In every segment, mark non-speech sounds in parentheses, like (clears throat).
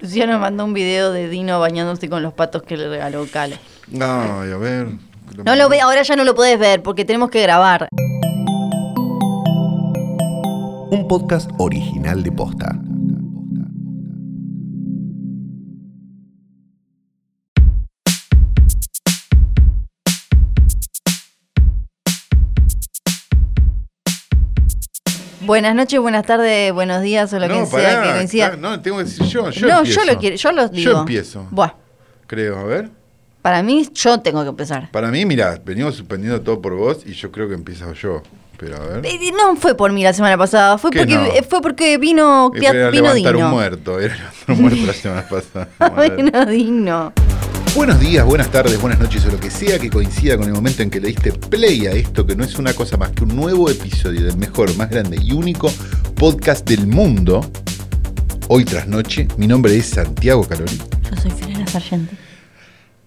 Luciano mandó un video de Dino bañándose con los patos que le regaló Cale. Ay, a ver. No lo ve, ahora ya no lo puedes ver porque tenemos que grabar. Un podcast original de Posta. Buenas noches, buenas tardes, buenos días o lo que sea que coincida. no, tengo que decir yo. Yo no, empiezo. yo lo quiero, yo los digo. Yo empiezo. Buah, Creo, a ver. para mí yo tengo que empezar. Para mí, mira, venimos suspendiendo todo por vos y yo creo que empiezo yo. Pero a ver. Eh, No fue por mí la semana pasada, fue ¿Qué porque no? eh, fue porque vino Era vino levantar Dino. un muerto. Era levantar un muerto la semana (laughs) pasada. Vino Dino. Buenos días, buenas tardes, buenas noches o lo que sea que coincida con el momento en que le diste play a esto, que no es una cosa más que un nuevo episodio del mejor, más grande y único podcast del mundo. Hoy tras noche, mi nombre es Santiago Calori. Yo soy Filena Sargenti.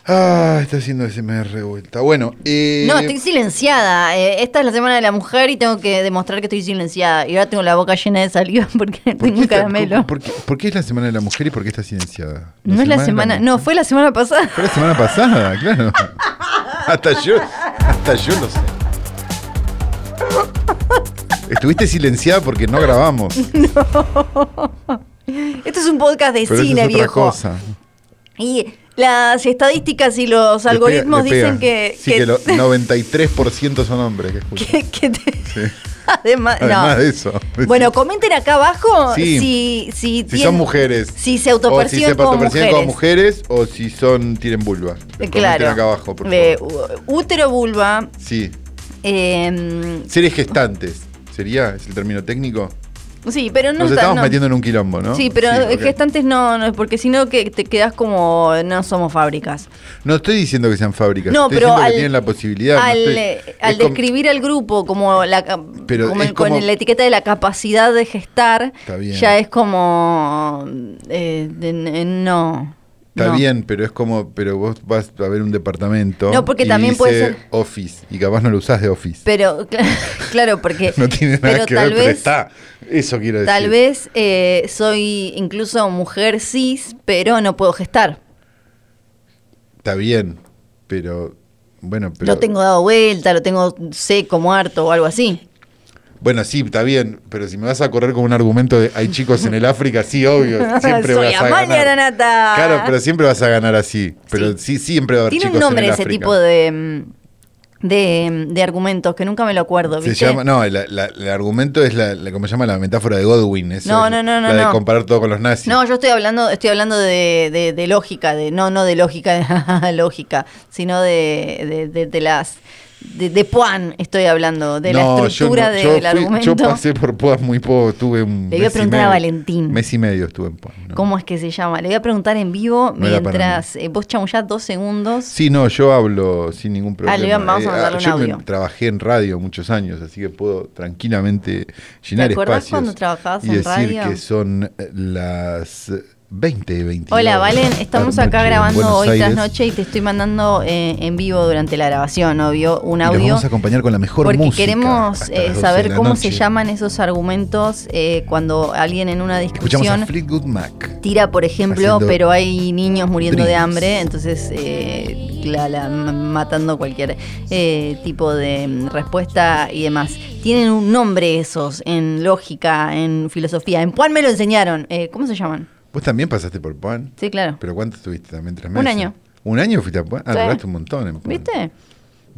Ah, está haciendo SMR vuelta. Bueno, eh, No, estoy silenciada. Eh, esta es la semana de la mujer y tengo que demostrar que estoy silenciada. Y ahora tengo la boca llena de saliva (laughs) porque ¿por tengo un caramelo. ¿por, qué, por qué es la semana de la mujer y por qué está silenciada? No es la semana, no, fue la semana pasada. Fue la semana pasada, claro. (laughs) hasta yo, hasta yo lo sé. Estuviste silenciada porque no grabamos. (laughs) Esto es un podcast de Pero eso cine, es otra viejo. cosa. Y las estadísticas y los algoritmos pega- dicen que, Sí, que, lo- (laughs) 93% son hombres que que- que te- Sí. (laughs) además, no. De eso. Bueno, comenten acá abajo Sí. si, si, si tienen- son mujeres. Si se si autoperciben se como mujeres. como mujeres o si son tienen vulva. Comenten Claro. acá abajo, por Eh, favor. útero, vulva. Sí. eh, Seres gestantes. ¿Sería? ¿Es el término técnico? Sí, pero no Nos está- estamos no. metiendo en un quilombo, ¿no? Sí, pero ok. gestantes no, no, porque si no que te quedas como no somos fábricas. No estoy diciendo que sean fábricas. No, estoy pero al, que tienen la posibilidad. no al, estoy- eh, al describir al grupo como la Pero como con la etiqueta de la capacidad de gestar, ya es como eh, de- eh, no. Está no. bien, pero es como, pero vos vas a ver un departamento. No, porque y también puede ser- Office y capaz no lo usás de Office. Pero (laughs) cl- claro, porque (laughs) no tiene nada pero que tal ver, pero vez está. Eso quiero decir. tal vez eh, soy incluso mujer cis, pero no puedo gestar. Está bien, pero bueno, pero Lo tengo dado vuelta, lo tengo seco, muerto o algo así. Bueno, sí, está bien, pero si me vas a correr con un argumento de hay chicos en el África, sí, obvio, (laughs) siempre Soy vas a Amalia ganar. Claro, pero siempre vas a ganar así, pero sí, siempre va a haber Tiene chicos un nombre en el ese África. tipo de, de, de argumentos que nunca me lo acuerdo, Se ¿viste? llama, no, la- la- el argumento es la, la- como se llama la metáfora de Godwin. Eso No, no, no, no, La de no. comparar todo con los nazis. No, yo estoy hablando, estoy hablando de, de- de lógica, de no, no de lógica, de (laughs) lógica, sino de, de, de- de las de, de Puan estoy hablando, de la yo estructura no- yo del argumento. Yo pasé por Poas muy poco, tuve un. Le voy a preguntar a. Valentín. Mes y medio estuve en Poas. no. ¿Cómo es que se llama? Le voy a preguntar en vivo mientras eh, vos chamullás dos segundos. Sí, no, yo hablo sin ningún problema. Ah, le vamos a mandarle un yo me- audio. trabajé en radio muchos años, así que puedo tranquilamente llenar acordás espacios. cuando trabajabas y en decir radio? que son eh, las 20 y 22. Hola, Valen, estamos acá noche grabando hoy tras noche y te estoy mandando eh, en vivo durante la grabación, obvio, un Y los audio. vamos a acompañar con la mejor Porque música. queremos eh, las 12 de saber cómo se llaman esos argumentos eh, cuando alguien en una Escuchamos discusión a Fleetwood Mac. tira, por ejemplo, pero hay niños muriendo de hambre, entonces eh, la- la- m- matando cualquier eh, tipo de mm, respuesta y demás. Tienen un nombre esos en lógica, en filosofía. En Puan me lo enseñaron. Eh, ¿Cómo se llaman? ¿Vos también pasaste por Puan? Sí, claro. ¿Pero cuánto estuviste también? ¿Tres Un meses? año. ¿Un año fuiste a Puan? Ah, Sí. duraste un montón en Puan. ¿Viste?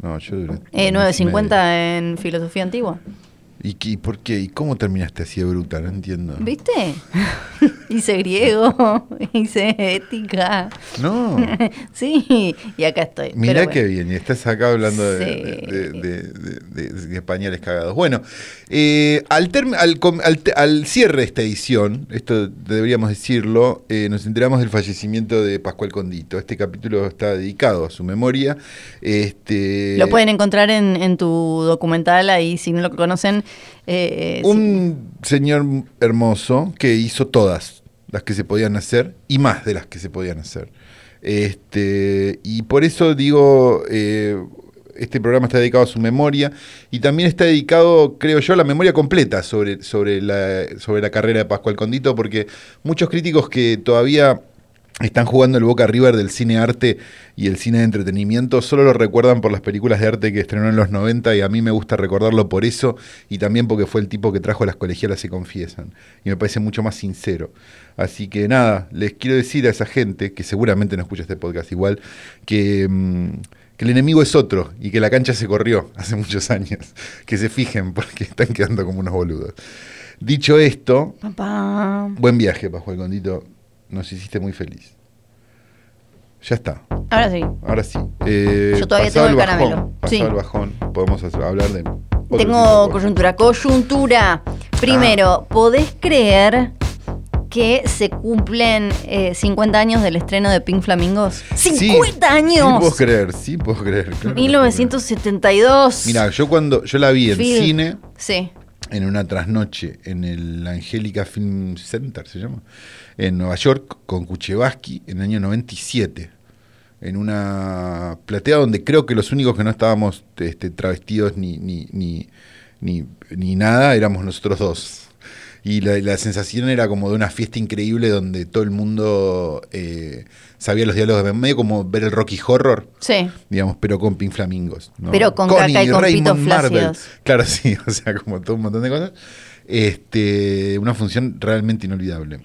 No, yo duré. Eh, un mes y medio. 9.50 en filosofía antigua. ¿Y, y por qué? ¿Y cómo terminaste así de bruta? No entiendo. ¿Viste? (laughs) (laughs) hice griego, (laughs) hice ética. No. (laughs) sí, y acá estoy. Mirá Pero qué bueno. bien, y estás acá hablando de, Sí. de- de- de- de- de pañales cagados. Bueno, eh, al cierre de esta edición, esto deberíamos decirlo, eh, nos enteramos del fallecimiento de Pascual Condito. Este capítulo está dedicado a su memoria. Este, Lo pueden encontrar en, en tu documental, ahí si no lo conocen. Eh, sí. Un señor hermoso que hizo todas las que se podían hacer y más de las que se podían hacer. Este, y por eso digo, eh, este programa está dedicado a su memoria y también está dedicado, creo yo, a la memoria completa sobre, sobre, la, sobre la carrera de Pascual Condito, porque muchos críticos que todavía están jugando el Boca River del cine arte y el cine de entretenimiento, solo lo recuerdan por las películas de arte que estrenó en los 90 y a mí me gusta recordarlo por eso y también porque fue el tipo que trajo las colegialas se confiesan y me parece mucho más sincero. Así que nada, les quiero decir a esa gente que seguramente no escucha este podcast igual, que, mm, que el enemigo es otro y que la cancha se corrió (laughs) hace muchos años, que se fijen porque están quedando como unos boludos. Dicho esto, Papá. buen viaje, Pascual Condito nos hiciste muy feliz. Ya está. Ahora sí. Ahora sí. Eh, Yo todavía tengo el bajón, caramelo. pasado Sí. el bajón, podemos hacer- hablar de. Tengo coyuntura. Coyuntura. Primero, ¿podés creer que se cumplen eh, 50 años del estreno de Pink Flamingos? Sí, ¡50 Sí, puedo años! creer, sí, puedo creer. claro que puedo 1972. creer. Mira, yo cuando yo la vi en Film. cine, Sí. en una trasnoche, en el Angélica Film Center, se llama, en Nueva York, con Kuchevaski, en el año 97. En una platea donde creo que los únicos que no estábamos este, travestidos ni, ni, ni, ni, ni nada éramos nosotros dos. Y la, la sensación era como de una fiesta increíble donde todo el mundo eh, sabía los diálogos de medio como ver el Rocky Horror Sí. digamos, pero con Pink Flamingos. ¿no? Pero con caca y con pitos flácidos. Claro, (laughs) sí, o sea, como todo un montón de cosas. Este, una función realmente inolvidable.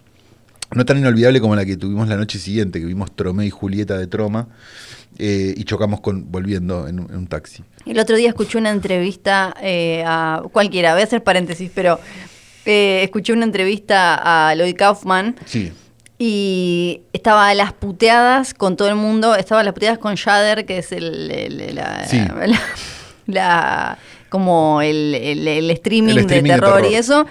No tan inolvidable como la que tuvimos la noche siguiente, que vimos Tromé y Julieta de Troma, eh, y chocamos con volviendo en un, en un taxi. El otro día escuché una entrevista eh, a cualquiera, voy a hacer paréntesis, pero eh, escuché una entrevista a Lloyd Kaufman Sí, y estaba a las puteadas con todo el mundo, estaba a las puteadas con Shudder, que es el, el- la, Sí. la- (laughs) la- como el, el- el streaming, de, de terror terror. y eso.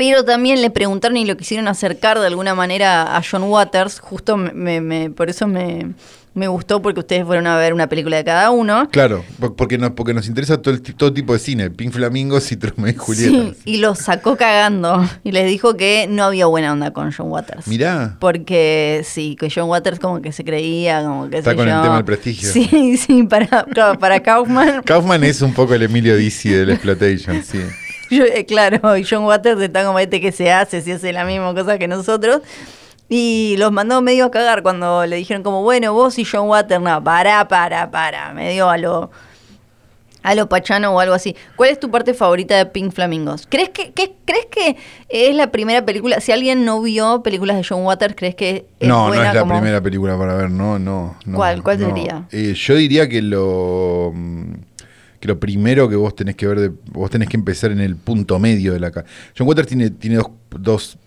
Pero también le preguntaron y lo quisieron acercar de alguna manera a John Waters, justo me, me- me- por eso me, me gustó, porque ustedes fueron a ver una película de cada uno. claro, po- porque, no, porque nos interesa todo, el, todo tipo de cine, Pink Flamingos y Tromé y Julieta. Sí, y los sacó cagando y les dijo que no había buena onda con John Waters. Mirá, Porque sí, que John Waters como que se creía, como que Está sé con el tema del prestigio. Sí, sí, para, claro, para Kaufman, Kaufman es un poco el Emilio Dizzy del Exploitation, sí. (laughs) yo, eh, claro, (laughs) y John Waters está como este que se hace, si hace la misma cosa que nosotros. Y los mandó medio a cagar cuando le dijeron como, bueno, vos y John Waters, no, para, para, para, medio a lo, a lo pachano o algo así. ¿Cuál es tu parte favorita de Pink Flamingos? ¿Crees que, que- ¿Crees que es la primera película? Si alguien no vio películas de John Waters, ¿crees que es no, no buena es la como- primera película para ver, no, no. no, ¿Cuál? ¿Cuál no. sería? Eh, yo diría que lo que lo primero que vos tenés que ver, de- vos tenés que empezar en el punto medio de la ca- John Waters tiene, tiene dos, dos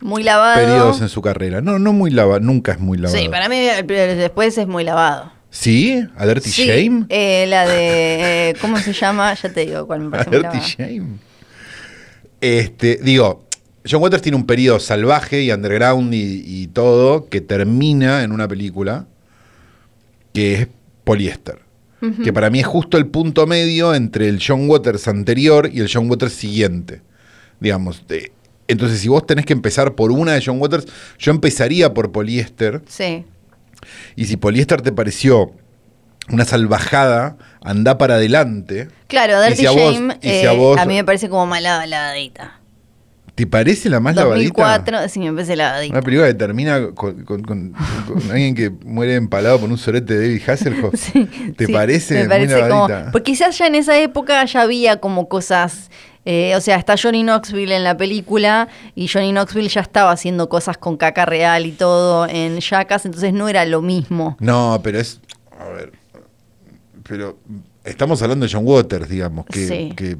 Muy lavado. periodos en su carrera. No, no muy lavado, nunca es muy lavado. Sí, para mí después es muy lavado. ¿Sí? ¿A Dirty Sí, Shame? eh, la de. (laughs) eh, ¿Cómo se llama? Ya te digo cuál me ¿A parece muy Dirty lavado. Shame? Este, digo, John Waters tiene un periodo salvaje y underground y, y todo que termina en una película que es Poliéster. Que para mí es justo el punto medio entre el John Waters anterior y el John Waters siguiente. Digamos. de- entonces, si vos tenés que empezar por una de John Waters, yo empezaría por Poliéster. Sí. Y si Poliéster te pareció una salvajada, anda para adelante. Clalo, Y Dirty si a vos- Shame y si a eh, a mí me parece como mala lavadita. ¿Te parece la más lavadita? 2004, sí, me parece lavadita. Una película que termina con, con- con- con alguien que muere empalado por un sorete de David Hasselhoff. (laughs) Sí, ¿Te sí, parece, me parece muy como, lavadita? porque quizás ya en esa época ya había como cosas, eh, o sea, está Johnny Knoxville en la película y Johnny Knoxville ya estaba haciendo cosas con caca real y todo en Jackass, entonces no era lo mismo. No, pero es. A ver. Pero estamos hablando de John Waters, digamos, que, Sí. que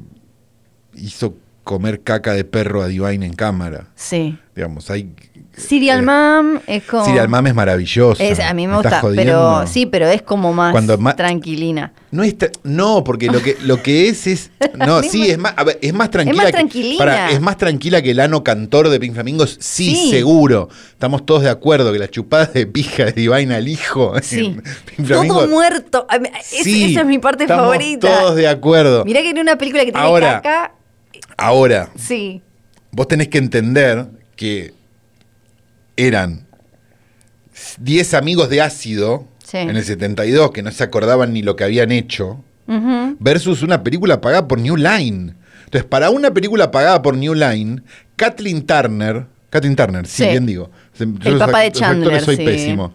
hizo comer caca de perro a Divine en cámara. Sí. Digamos, hay. Serial eh, Mom es como... Serial Mom es maravilloso. Es- a mí me gusta, pero sí, pero es como más Cuando ma- tranquilina. No, es tra- no, porque lo que, lo que es es. (laughs) No, Es sí, es más, a ver, es más tranquila. más que- es más tranquila que el ano cantor de Pink Flamingos, sí, Sí. seguro. Estamos todos de acuerdo que las chupadas de pija de Divine al hijo. Sí. Pink Flamingos, Todo muerto. Es- sí, esa es mi parte favorita. Todos de acuerdo. Mirá que en una película que tiene Ahora. caca. Ahora, Sí. vos tenés que entender que eran 10 amigos de ácido Sí. en el 72, que no se acordaban ni lo que habían hecho, versus una película pagada por New Line. Entonces, para una película pagada por New Line, Kathleen Turner, Kathleen Turner, sí, Sí. bien digo. Yo El los papá de los actores Chandler, soy sí. pésimo.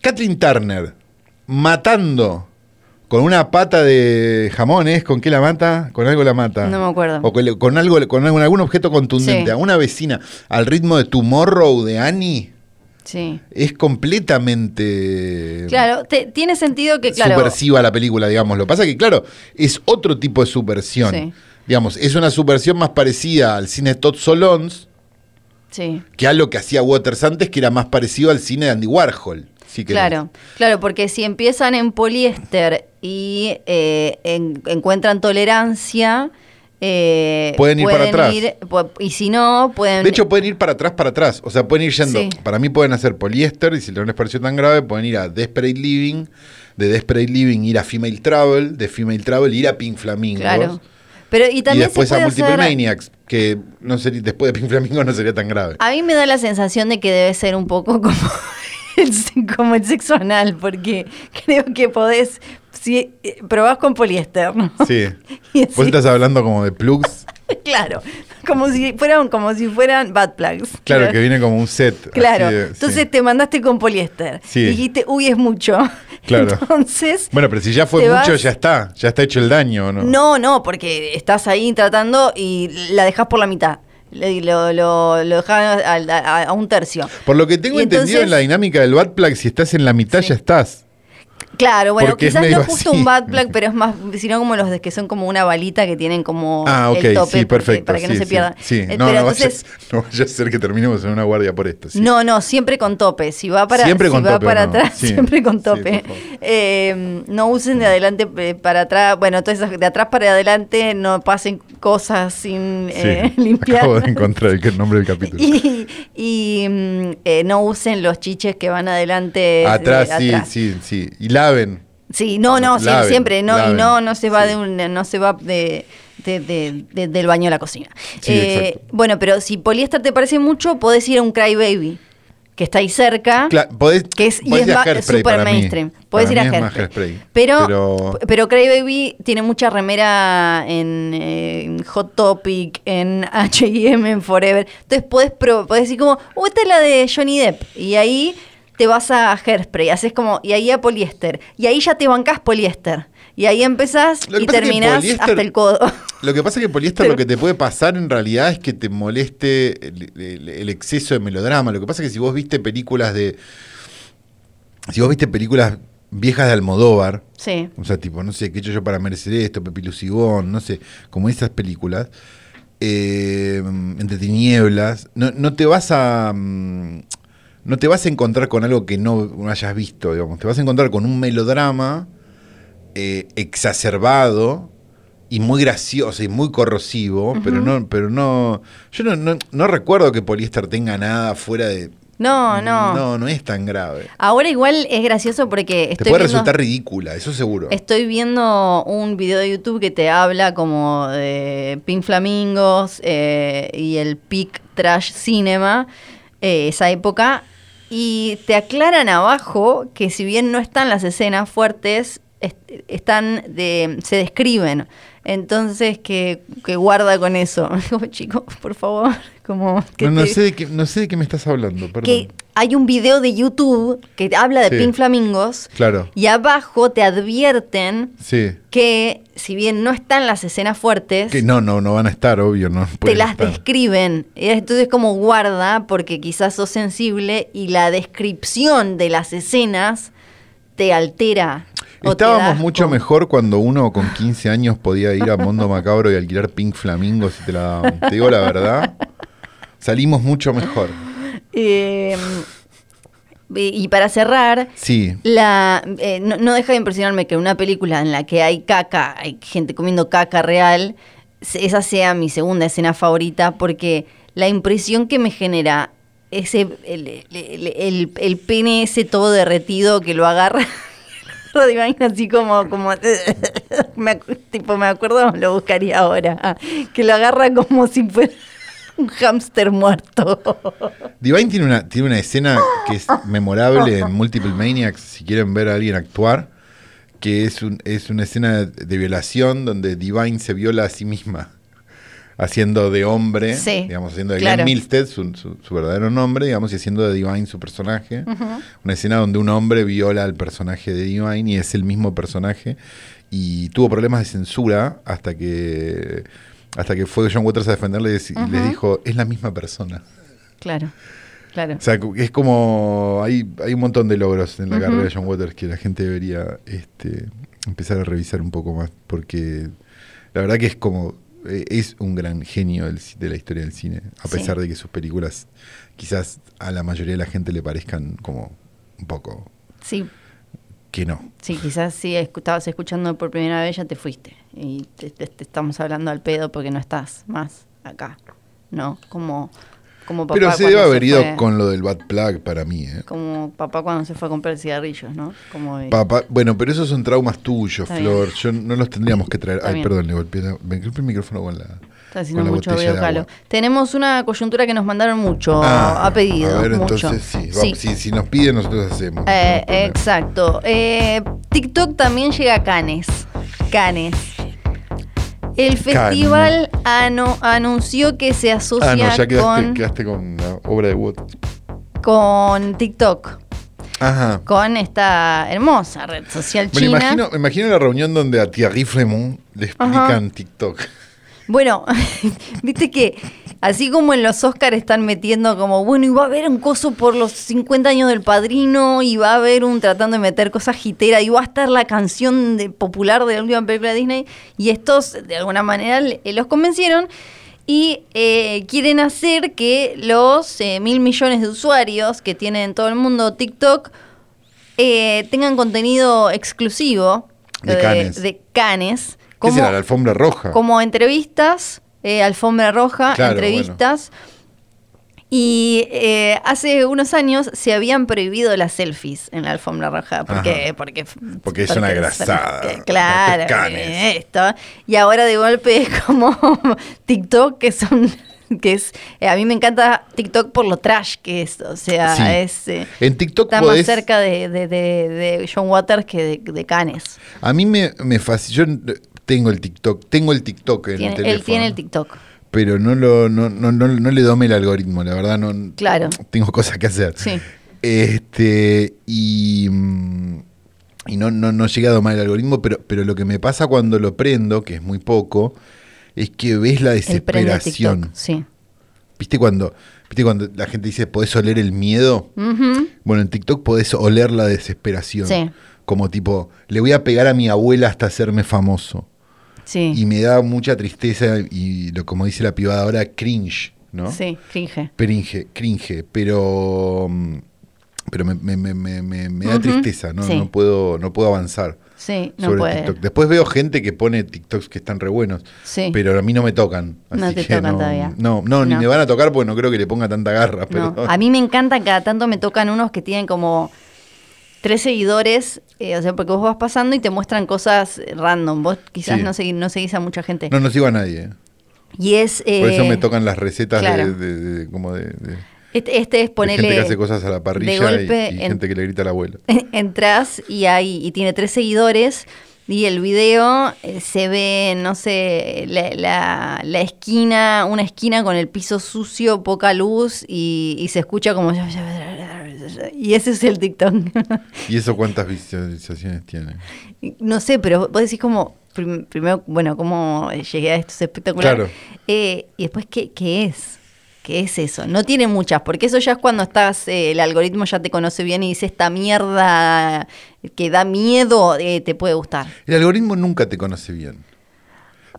Kathleen Turner matando con una pata de jamón, ¿es? ¿Con qué la mata? Con algo la mata. No me acuerdo. O con, con algo, con algún algún objeto contundente. Sí. A una vecina al ritmo de Tomorrow de Annie Sí. es completamente Claro, te- tiene sentido que, claro. subversiva la película, digamos. Lo que pasa que, claro, es otro tipo de subversión. Sí. Digamos, es una subversión más parecida al cine Todd Solondz Sí. que a lo que hacía Waters antes, que era más parecido al cine de Andy Warhol. Si. Claro, claro, porque si empiezan en poliéster y eh, en- encuentran tolerancia, eh, Pueden ir para atrás. ir- y si no, pueden... De hecho, pueden ir para atrás, para atrás. O sea, pueden ir yendo. Sí. Para mí pueden hacer poliéster y si no les pareció tan grave, pueden ir a Desperate Living. De Desperate Living ir a Female Travel. De Female Travel ir a Pink Flamingos. claro. Pero y Y también después se a Multiple hacer... Maniacs, que no sería, después de Pink Flamingos no sería tan grave. A mí me da la sensación de que debe ser un poco como el, como el sexo anal, porque creo que podés, si eh, probás con poliéster, ¿no? Sí. (laughs) Y Vos estás hablando como de plugs. claro, como si fueran, como si fueran bad plugs. Claro, que viene como un set. Claro, sí. entonces te mandaste con poliéster. Sí. Y dijiste, uy, es mucho. (laughs) Claro. Entonces, Bueno, pero si ya fue mucho, vas- ya está. Ya está hecho el daño, ¿o ¿no? no, no, porque estás ahí tratando y la dejas por la mitad. Lo, lo, lo dejás a, a- a un tercio. Por lo que tengo Y entendido en la dinámica del bad plug, si estás en la mitad, Sí. ya estás. Claro, bueno, Porque quizás no justo así. un bad plug, pero es más, sino como los de que son como una balita que tienen como Ah, ok, el tope sí, perfecto. para que no se sí, pierda. Sí, Eh, no, pero no, vaya, entonces, (laughs) no vaya a ser que terminemos en una guardia por esto. No, no, siempre con tope. Si va para, Siempre si con va tope, para ¿o no? atrás, (laughs) siempre con tope. Eh, no usen de adelante eh, para atrás. Bueno, entonces de atrás para adelante no pasen cosas sin eh, (laughs) limpiar. Acabo de encontrar el, nombre del capítulo. Y, y, mm, eh, no usen los chiches que van adelante. atrás, eh, sí, atrás. sí, sí. Y laven. Sí, no, no, sí, siempre, no, laven, y no, no se va sí. de un, no se va de, de- de- de- del baño a la cocina. Sí, Eh, bueno, pero si poliéster te parece mucho, podés ir a un Cry Baby, que está ahí cerca. Podés, que es, y podés es ir super para mí. mainstream. Puedes ir a Hairspray. Pero, Pero- pero, Cry Baby tiene mucha remera en, en Hot Topic, en H&M, en Forever. Entonces podés, pro- podés decir como, oh, esta es la de Johnny Depp. Y ahí te vas a Hairspray, haces como, y ahí a poliéster. Y ahí ya te bancás poliéster. Y ahí empezás y pasa es que terminás hasta el codo. (laughs) Lo que pasa es que poliéster Pero- lo que te puede pasar en realidad es que te moleste el, el- el exceso de melodrama. Lo que pasa es que si vos viste películas de. Si vos viste películas viejas de Almodóvar, sí. o sea, tipo, no sé, ¿qué he hecho yo para merecer esto? Pepi Lucibón, no sé, como esas películas, eh, entre tinieblas, no, no te vas a. No te vas a encontrar con algo que no, no hayas visto, digamos. Te vas a encontrar con un melodrama eh, exacerbado y muy gracioso y muy corrosivo, pero no, pero no. Yo no, no, no recuerdo que Poliéster tenga nada fuera de. No, no, No, no es tan grave. Ahora igual es gracioso porque Te puede viendo- resultar ridícula, eso seguro. Estoy viendo un video de YouTube que te habla como de Pink Flamingos eh, y el peak trash cinema, eh, esa época, y te aclaran abajo que si bien no están las escenas fuertes, est- están de, se describen. Entonces que, que guarda con eso. (laughs) Como, chicos, por favor, como que No, no te- sé de qué, no sé de qué me estás hablando, perdón. que hay un video de YouTube que habla de Sí. Pink Flamingos Claro, y abajo te advierten sí. que si bien no están las escenas fuertes, Que no, no, no van a estar, obvio, no. te las estar. describen. Entonces como guarda porque quizás sos sensible y la descripción de las escenas te altera. Estábamos mucho mejor cuando uno con 15 años podía ir a Mundo Macabro y alquilar Pink Flamingos y te la daban. Te digo la verdad, salimos mucho mejor. Eh, y para cerrar, Sí, La, eh, no, no deja de impresionarme que una película en la que hay caca, hay gente comiendo caca real, esa sea mi segunda escena favorita porque la impresión que me genera ese el, el- el- pene ese todo derretido que lo agarra (laughs) vaina así como como (laughs) tipo me acuerdo lo buscaría ahora que lo agarra como si fuera (laughs) Un hámster muerto. Divine tiene una, tiene una escena que es memorable en Multiple Maniacs, si quieren ver a alguien actuar, que es, un, es una escena de violación donde Divine se viola a sí misma, haciendo de hombre, Sí, digamos, haciendo de claro. Glenn Milstead, su, su- su verdadero nombre, digamos, y haciendo de Divine su personaje. Una escena donde un hombre viola al personaje de Divine y es el mismo personaje. Y tuvo problemas de censura hasta que hasta que fue John Waters a defenderle y les dijo, es la misma persona. Claro, claro. O sea, es como. Hay, hay un montón de logros en la carrera de John Waters que la gente debería este, empezar a revisar un poco más. Porque la verdad que es como. Eh, Es un gran genio de la historia del cine. A Sí. pesar de que sus películas quizás a la mayoría de la gente le parezcan como un poco Sí, que no. sí, quizás si estabas escuchando por primera vez ya te fuiste. Y te, te- te estamos hablando al pedo porque no estás más acá. ¿No? Como, como papá. Pero se debe haber ido fue- con lo del Bad Plug para mí. ¿eh? Como papá cuando se fue a comprar cigarrillos, ¿no? Como de- Papá, bueno, pero esos son traumas tuyos, Está Flor. Yo no los tendríamos que traer. Está Ay, bien. perdón, le golpeé, la- me golpeé el micrófono con la. Está haciendo con la mucho botella de agua. Tenemos una coyuntura que nos mandaron mucho Ah, a pedido. A ver, mucho. entonces sí. Si, si nos piden, nosotros hacemos. Eh, No exacto. Eh, TikTok también llega a Cannes. Cannes. El festival ano- anunció que se asocia Ah, no, ya quedaste con, quedaste con la obra de Wood. con TikTok, Ajá. con esta hermosa red social Me china. imagino, me imagino la reunión donde a Thierry Fremont le explican TikTok. Bueno, (laughs) viste que así como en los Oscars están metiendo como, bueno, y va a haber un coso por los 50 años del padrino, y va a haber un tratando de meter cosas jiteras, y va a estar la canción de- popular de la última película de Disney, y estos de alguna manera le- los convencieron. Y eh, quieren hacer que los eh, mil millones de usuarios que tienen en todo el mundo TikTok eh, tengan contenido exclusivo De Cannes. de Cannes, ¿Qué como- será? La alfombra roja. como entrevistas, eh, alfombra roja, Claro, entrevistas. Y eh, hace unos años se habían prohibido las selfies en la alfombra roja. Porque, Ajá. porque, Porque es una grasada. Claro, Esto. Y ahora de golpe es como (laughs) TikTok, que son. que es eh, A mí me encanta TikTok por lo trash que es. O sea, Sí. es. eh, En TikTok está podés- más cerca de, de, de- de John Waters que de, Canes. A mí me, me fascina. Yo tengo el TikTok. Tengo el TikTok en Tiene- el teléfono. él tiene el TikTok. Pero no, lo, no, no, no, no le dome el algoritmo, la verdad. no Claro. Tengo cosas que hacer. Sí. Este, y y no, no, no llegué a domar el algoritmo, pero, pero lo que me pasa cuando lo prendo, que es muy poco, es que ves la desesperación. TikTok. Sí. ¿Viste cuando, ¿Viste cuando la gente dice, podés oler el miedo? Bueno, en TikTok podés oler la desesperación. Sí. Como tipo, le voy a pegar a mi abuela hasta hacerme famoso. Sí. Y me da mucha tristeza y, lo como dice la pibada ahora, cringe, ¿no? Sí, cringe. Cringe, cringe, pero, mm, pero me, me- me- me- da Ujú, tristeza, ¿no? sí. No, puedo, no puedo avanzar Sí, no sobre. TikTok. Después veo gente que pone TikToks que están re buenos, Sí. pero a mí no me tocan. No así te que tocan no, todavía. No, no, ni No. me van a tocar porque no creo que le ponga tanta garra. No, Pero, a mí me encanta, cada tanto me tocan unos que tienen como tres seguidores, eh, o sea, porque vos vas pasando y te muestran cosas random. Vos quizás Sí. no, segui- no seguís a mucha gente. no, no sigo a nadie. ¿eh? Y es... Por eso eh, me tocan las recetas de- claro. de, de- como de, Este, este es ponerle... gente que hace cosas a la parrilla y- golpe y, en- gente que le grita a la abuela. (laughs) entras y hay y tiene tres seguidores y el video eh, se ve, no sé, la, la- la esquina, una esquina con el piso sucio, poca luz y, y se escucha como... Y ese es el TikTok. ¿Y eso cuántas visualizaciones tiene? no sé, pero vos decís como, prim- primero, bueno, cómo llegué a esto es espectacular. Claro. Eh, y después, ¿qué, ¿qué es? ¿Qué es eso? No tiene muchas, porque eso ya es cuando estás, eh, el algoritmo ya te conoce bien y dice esta mierda que da miedo, eh, te puede gustar. El algoritmo nunca te conoce bien.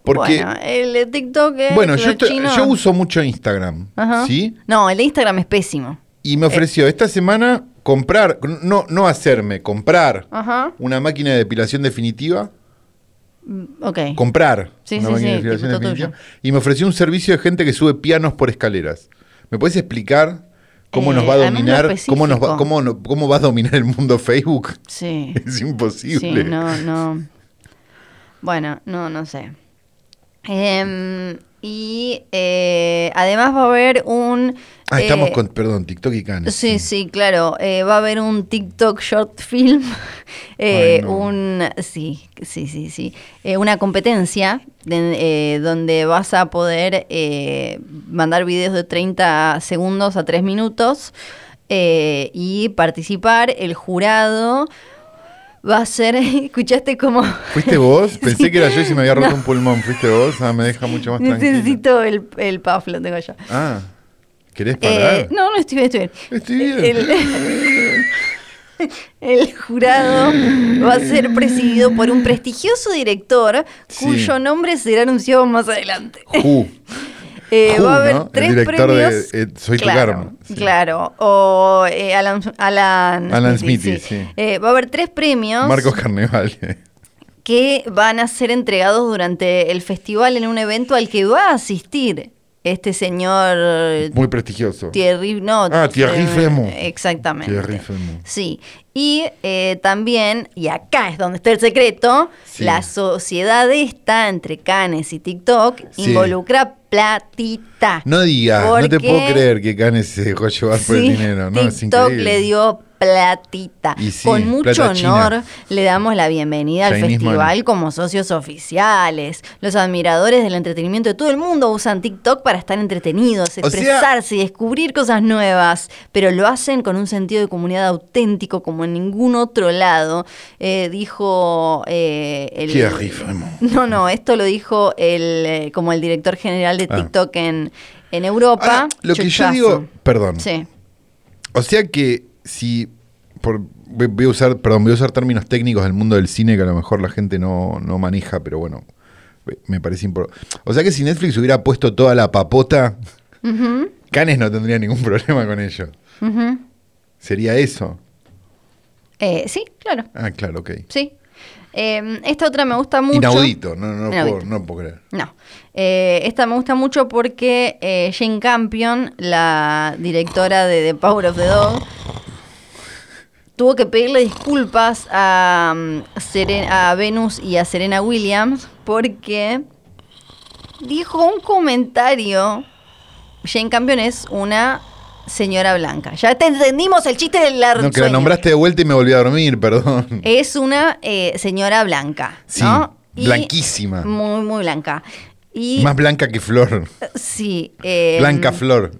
Porque, bueno, el TikTok es bueno, yo, yo uso mucho Instagram, Ajá. ¿sí? No, el Instagram es pésimo. Y me ofreció esta semana comprar, no, no hacerme, comprar Ajá. una máquina de depilación definitiva. Ok. Comprar Sí, una sí, máquina de sí, depilación tipo definitiva. tuyo. Y me ofreció un servicio de gente que sube pianos por escaleras. ¿Me puedes explicar cómo Eh, nos va a dominar? ¿Cómo, nos va, cómo, no- ¿Cómo va a dominar el mundo Facebook? Sí. (laughs) Es imposible. Sí, no, no. Bueno, no, no sé. Em, y eh, además va a haber un... Ah, estamos eh, con, perdón, TikTok y Canes. Sí, sí, claro. Eh, va a haber un TikTok short film, (laughs) eh, Ay, no. un sí, sí, sí, sí, Eh, una competencia de- donde vas a poder eh, mandar videos de 30 segundos a 3 minutos eh, y participar. El jurado va a ser, (laughs) escuchaste como ¿Fuiste vos? (laughs) Pensé Sí. que era yo y se me había roto No. un pulmón. ¿Fuiste vos? Ah, me deja mucho más tranquilo. necesito el, el puff, lo tengo yo. Ah, ¿querés parar? Eh, no, no estoy bien, estoy bien. Estoy bien. El, (laughs) el jurado va a ser presidido por un prestigioso director Sí. cuyo nombre será anunciado más adelante. (laughs) Eh, va a haber ¿no? El tres de, premios. eh, Soy tu claro, karma. Sí. Claro. O eh, Alan, Alan, Alan Smithy, sí. Va a haber tres premios Marcos Carnevale. que van a ser entregados durante el festival en un evento al que va a asistir este señor eh, Muy prestigioso. Thierry, no, Ah, Thierry Frémaux. Exactamente. Thierry Frémaux. Sí. Y eh, también, y acá es donde está el secreto, Sí. la sociedad esta entre Canes y TikTok Sí. involucra platita. No digas, no te puedo creer que Canes se dejó llevar por el dinero. No, es TikTok increíble. le dio platita. Sí, Con mucho china. honor le damos la bienvenida al Chinese festival money. como socios oficiales. Los admiradores del entretenimiento de todo el mundo usan TikTok para estar entretenidos, O sea- expresarse y descubrir cosas nuevas, pero lo hacen con un sentido de comunidad auténtico como en ningún otro lado, eh, dijo eh, el... No, no, esto lo dijo el eh, como el director general de Ah. TikTok en, en Europa. Ahora, lo que yo digo, perdón. Sí. O sea que si por, voy a usar, perdón, voy a usar términos técnicos del mundo del cine que a lo mejor la gente no, no maneja, pero bueno, me parece importante. O sea que si Netflix hubiera puesto toda la papota, Ujú, Canes no tendría ningún (laughs) problema con ello. Sería eso. Eh, sí, claro, Ah, claro, ok. sí. Eh, esta otra me gusta mucho. Inaudito, no, no, Inaudito. Puedo, no puedo creer. No. Eh, esta me gusta mucho porque eh, Jane Campion, la directora de The Power of the Dog, tuvo que pedirle disculpas a, mm, Seren- a Venus y a Serena Williams porque dijo un comentario. Jane Campion es una señora blanca. Ya te entendimos el chiste de la No, que la nombraste de vuelta y me volví a dormir, perdón. Es una eh, señora blanca. Sí, ¿no? Y- blanquísima. Muy, muy blanca. Y Más blanca que Flor. sí. eh, Blanca Flor.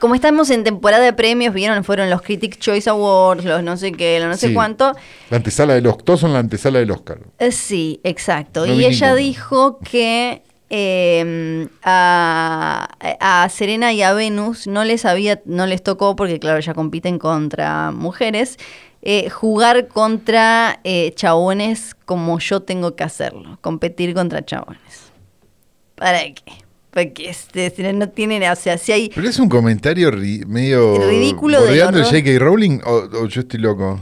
Como estamos en temporada de premios, vieron, fueron los Critics Choice Awards, los no sé qué, los no sé Sí. cuánto. La antesala del Oscar. Todos son la antesala del Oscar. Eh, sí, exacto. No y ella ninguno. dijo que eh, a, a Serena y a Venus no les había, no les tocó, porque claro, ya compiten contra mujeres, eh, jugar contra eh, chabones como yo tengo que hacerlo, competir contra chabones. ¿Para qué? Porque este, no- tienen, o sea, si hay... Pero es un comentario ri- medio. Ridículo ¿Bordeando el. J.K. Rowling o, o yo estoy loco?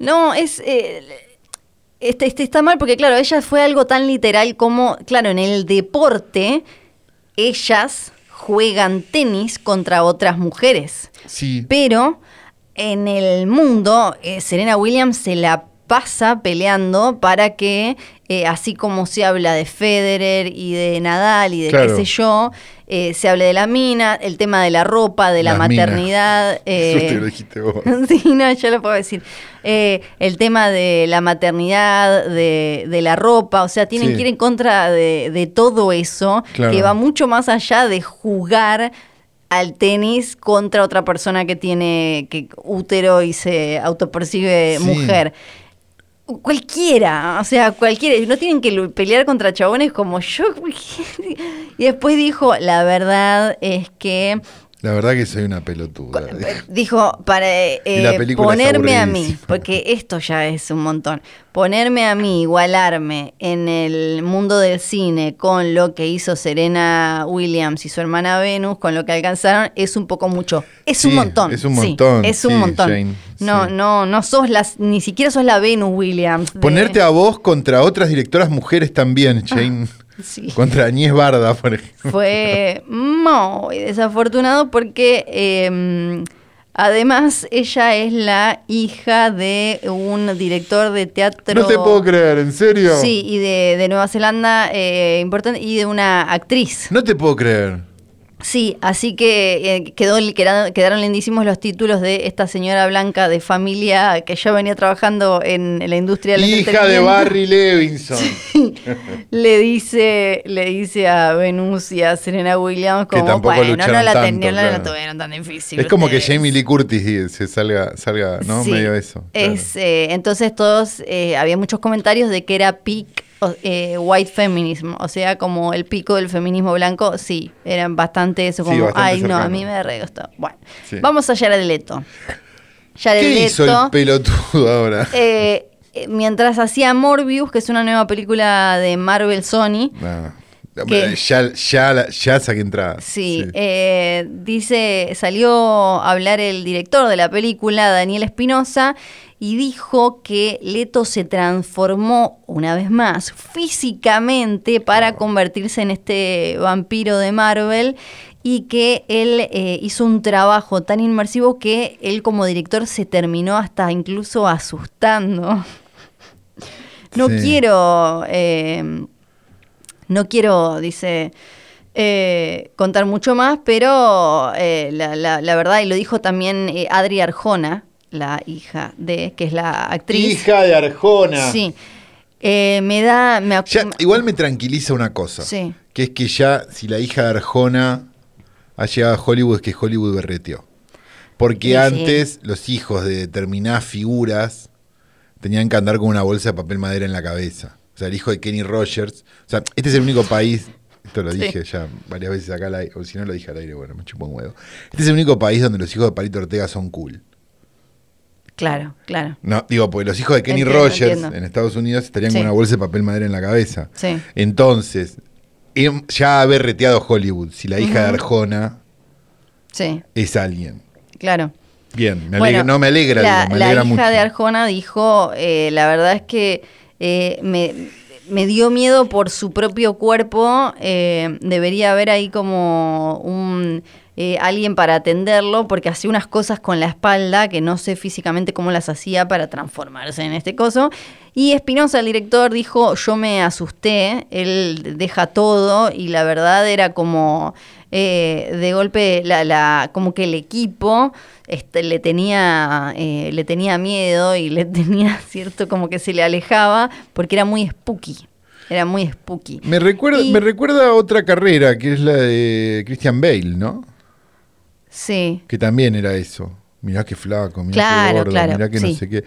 No, es. eh, este, este está mal porque, claro, ella fue algo tan literal como, claro, en el deporte, ellas juegan tenis contra otras mujeres. Sí. Pero en el mundo, eh, Serena Williams se la pasa peleando para que, eh, así como se habla de Federer y de Nadal y de Claro. qué sé yo, eh, se hable de la mina, el tema de la ropa, de la maternidad. (laughs) Eso eh, te lo dijiste vos. (laughs) Sí, no, yo lo puedo decir. Eh, el tema de la maternidad, de, de la ropa, o sea, tienen Sí. que ir en contra de, de todo eso, Claro. que va mucho más allá de jugar al tenis contra otra persona que tiene que útero y se autopercibe Sí. mujer. Cualquiera, o sea, cualquiera. No tienen que pelear contra chabones como yo. (laughs) Y después dijo, la verdad es que La verdad que soy una pelotuda. Dijo, para eh, ponerme a mí, porque esto ya es un montón, ponerme a mí, igualarme en el mundo del cine con lo que hizo Serena Williams y su hermana Venus, con lo que alcanzaron, es un poco mucho. Es un montón. es un sí, montón, es un sí, montón. Jane, no, no, no sos las, ni siquiera sos la Venus Williams. de- Ponerte a vos contra otras directoras mujeres también, Jane. (laughs) Sí. (laughs) Contra Añez Barda, por ejemplo. Fue muy desafortunado porque eh, Además, ella es la hija de un director de teatro. No te puedo creer, ¿en serio? Sí, y de, de Nueva Zelanda, eh, importante, y de una actriz. No te puedo creer. Sí, así que eh, quedó, quedaron, lindísimos los títulos de esta señora blanca de familia que ya venía trabajando en, en la industria del Hija de. Barry Levinson. (laughs) le dice le dice a Venus y a Serena Williams Que como tampoco bueno no la, tanto, no la tuvieron tan difícil es como que ustedes". Jamie Lee Curtis se salga, salga ¿no? Sí, Medio eso. claro. es, eh, entonces todos eh, había muchos comentarios de que era o- eh, white feminism o sea como el pico del feminismo blanco sí eran bastante eso Sí, como bastante ay no a mí me re gustó bueno Sí. vamos a Jared Leto Jared ¿Qué hizo Leto, el pelotudo ahora? (laughs) eh, eh, mientras hacía Morbius que es una nueva película de Marvel Sony Nah. ¿Qué? Ya, ya, ya saqué entrada. Sí, eh, dice, salió a hablar el director de la película, Daniel Espinosa, y dijo que Leto se transformó una vez más físicamente para convertirse en este vampiro de Marvel y que él eh, hizo un trabajo tan inmersivo que él como director se terminó hasta incluso asustando. (laughs) No Sí. quiero... eh, no quiero, dice, eh, contar mucho más, pero eh, la, la- la verdad, y lo dijo también Adri Arjona, la hija de, que es la actriz. Hija de Arjona. Sí. Eh, me da. Me Ya, igual me tranquiliza una cosa. Sí. Que es que ya, si la hija de Arjona ha llegado a Hollywood, es que Hollywood berreteó. Porque Sí, sí. antes los hijos de determinadas figuras tenían que andar con una bolsa de papel madera en la cabeza. O sea, el hijo de Kenny Rogers. O sea, este es el único país. Esto lo Sí. dije ya varias veces acá al aire. O si no lo dije al aire, bueno, me chupo un huevo. Este es el único país donde los hijos de Palito Ortega son cool. Claro, claro. No, digo, porque los hijos de Kenny Entiendo, Rogers entiendo. en Estados Unidos estarían Sí. con una bolsa de papel madera en la cabeza. Sí. Entonces, em- ya haber reteado Hollywood, si la hija de. Arjona Sí, es alguien. claro. Bien, me Bueno, no me alegra, La, digo, me la alegra hija mucho. de Arjona dijo: eh, La verdad es que eh, me, me dio miedo por su propio cuerpo. eh, debería haber ahí como un. Eh, alguien para atenderlo porque hacía unas cosas con la espalda que no sé físicamente cómo las hacía para transformarse en este coso. Y Espinosa, el director, dijo, yo me asusté, él deja todo y la verdad era como eh, de golpe la, la, como que el equipo este, le tenía eh, le tenía miedo y le (laughs) tenía cierto como que se le alejaba porque era muy spooky. Era muy spooky. Me recuerda, Y- me recuerda a otra carrera, que es la de Christian Bale, ¿no? Sí. Que también era eso. Mirá qué flaco, mirá Claro, qué gordo, claro, mirá que no sé qué.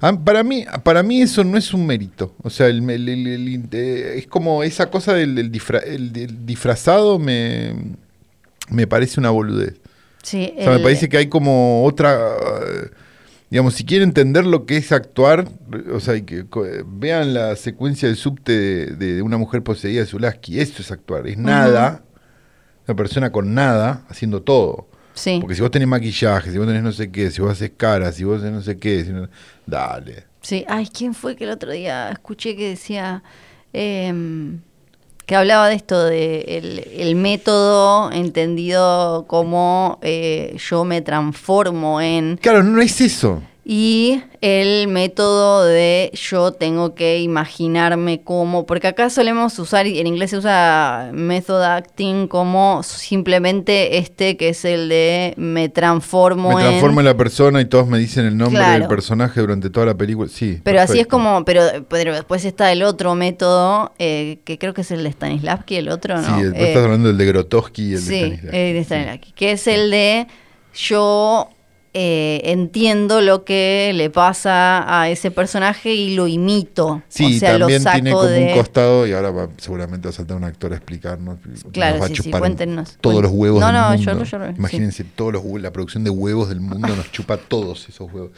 Ah, para, mí, para mí eso no es un mérito. O sea, el, el- el- eh, es como esa cosa del, del disfra- el- del disfrazado me, me parece una boludez. Sí, O sea, me parece que hay como otra. Digamos, si quieren entender lo que es actuar, o sea, que vean la secuencia del subte de, de una mujer poseída de Zulaski. Eso es actuar. Es nada, una persona con nada haciendo todo. Sí. Porque si vos tenés maquillaje, si vos tenés no sé qué, si vos haces caras, si vos haces no sé qué, si no- dale. Sí, ay, ¿quién fue que el otro día escuché que decía em, que hablaba de esto, de el, el método entendido como eh, yo me transformo en Claro, no es eso. Y el método de yo tengo que imaginarme como, porque acá solemos usar, en inglés se usa method acting como simplemente este que es el de me transformo, Me en... transformo en la persona y todos me dicen el nombre Claro. del personaje durante toda la película. Sí. Pero así es como, pero, pero después está el otro método, eh, que creo que es el de Stanislavski, el otro, ¿no? Sí, después Eh, estás hablando del de Grotowski y el sí, de Stanislavski. el de Stanislavski, que es el de yo eh, entiendo lo que le pasa a ese personaje y lo imito. Sí, o sea, también lo saco tiene como de... un costado, y ahora va, seguramente va a saltar un actor a explicarnos. Claro, nos sí, sí, cuéntenos. todos los huevos No, del no, mundo. yo no- yo no- sí. Imagínense todos los la producción de huevos del mundo nos chupa todos esos huevos.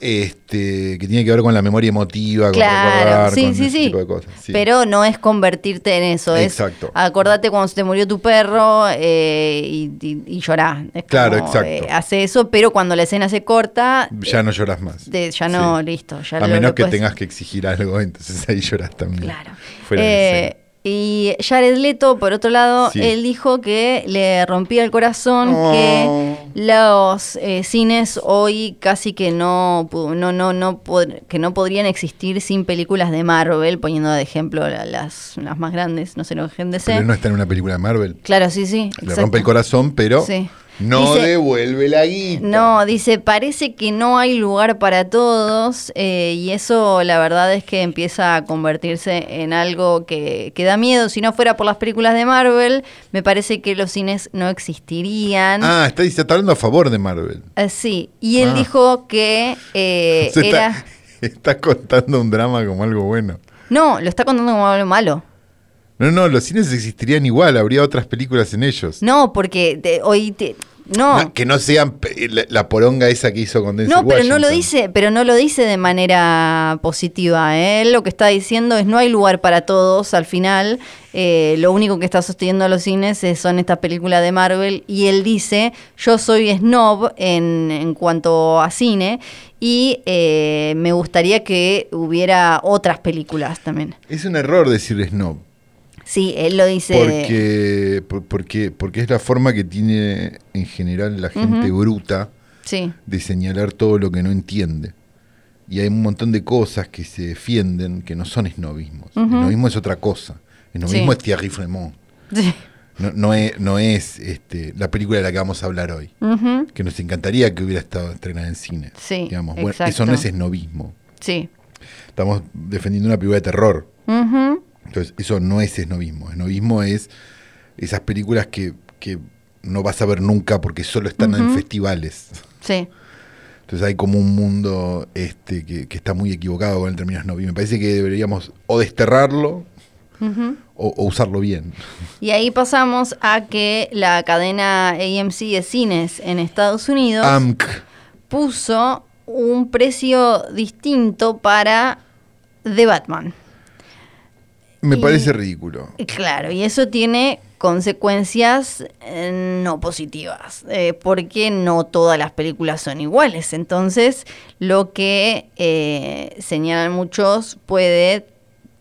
Este, que tiene que ver con la memoria emotiva, con Claro, recordar, sí, con sí, ese sí. tipo de cosas. Sí. Pero no es convertirte en eso. Exacto. Es, acordate cuando se te murió tu perro eh, y, y, y llorá. Es Claro, como, exacto. eh, hace eso, pero cuando la escena se corta, ya no lloras más. ya no, listo. Ya a lo- menos lo que puedes- tengas que exigir algo, entonces ahí lloras también. Claro. Fuera de Eh. Y Jared Leto, por otro lado, Sí. él dijo que le rompía el corazón Oh. que los eh, cines hoy casi que no, no, no, no pod- que no podrían existir sin películas de Marvel, poniendo de ejemplo la- las, las más grandes, no se enojen de Pero no está en una película de Marvel. Claro, sí, sí. Le exacto. rompe el corazón, pero Sí. No Dice- devuelve la guita. No, dice, parece que no hay lugar para todos eh, y eso la verdad es que empieza a convertirse en algo que, que da miedo. Si no fuera por las películas de Marvel, me parece que los cines no existirían. Ah, está, está hablando a favor de Marvel. Eh, sí, y él Ah. dijo que eh, (laughs) era... está, (laughs) está contando un drama como algo bueno. No, lo está contando como algo malo. No, no, los cines existirían igual, habría otras películas en ellos. No, porque te- hoy... te- no. No, que no sean la, la poronga esa que hizo con Denzel No, pero no lo dice, pero no lo dice de manera positiva. ¿eh? Él lo que está diciendo es no hay lugar para todos al final. eh, lo único que está sosteniendo a los cines es- son estas películas de Marvel. Y él dice, yo soy snob en, en cuanto a cine. Y eh, me gustaría que hubiera otras películas también. Es un error decir snob. Sí, él lo dice. Porque, por- porque, porque es la forma que tiene en general la gente bruta Sí, de señalar todo lo que no entiende. Y hay un montón de cosas que se defienden que no son snobismos. El snobismo es otra cosa. El Sí. es Thierry Fremont. sí. No, no es, no es este, la película de la que vamos a hablar hoy. Que nos encantaría que hubiera estado estrenada en cine. Sí, digamos. Bueno, exacto. eso no es snobismo. sí. Estamos defendiendo una película de terror. Ujú, Entonces, eso no es esnovismo. Esnovismo es esas películas que, que no vas a ver nunca porque solo están en festivales. sí. Entonces hay como un mundo este, que, que está muy equivocado con el término esnovismo. Me parece que deberíamos o desterrarlo o, o usarlo bien. Y ahí pasamos a que la cadena AMC de cines en Estados Unidos AMC. puso un precio distinto para The Batman. Me Y- parece ridículo. Y Claro, y eso tiene consecuencias eh, no positivas, eh, porque no todas las películas son iguales. Entonces, lo que eh, señalan muchos puede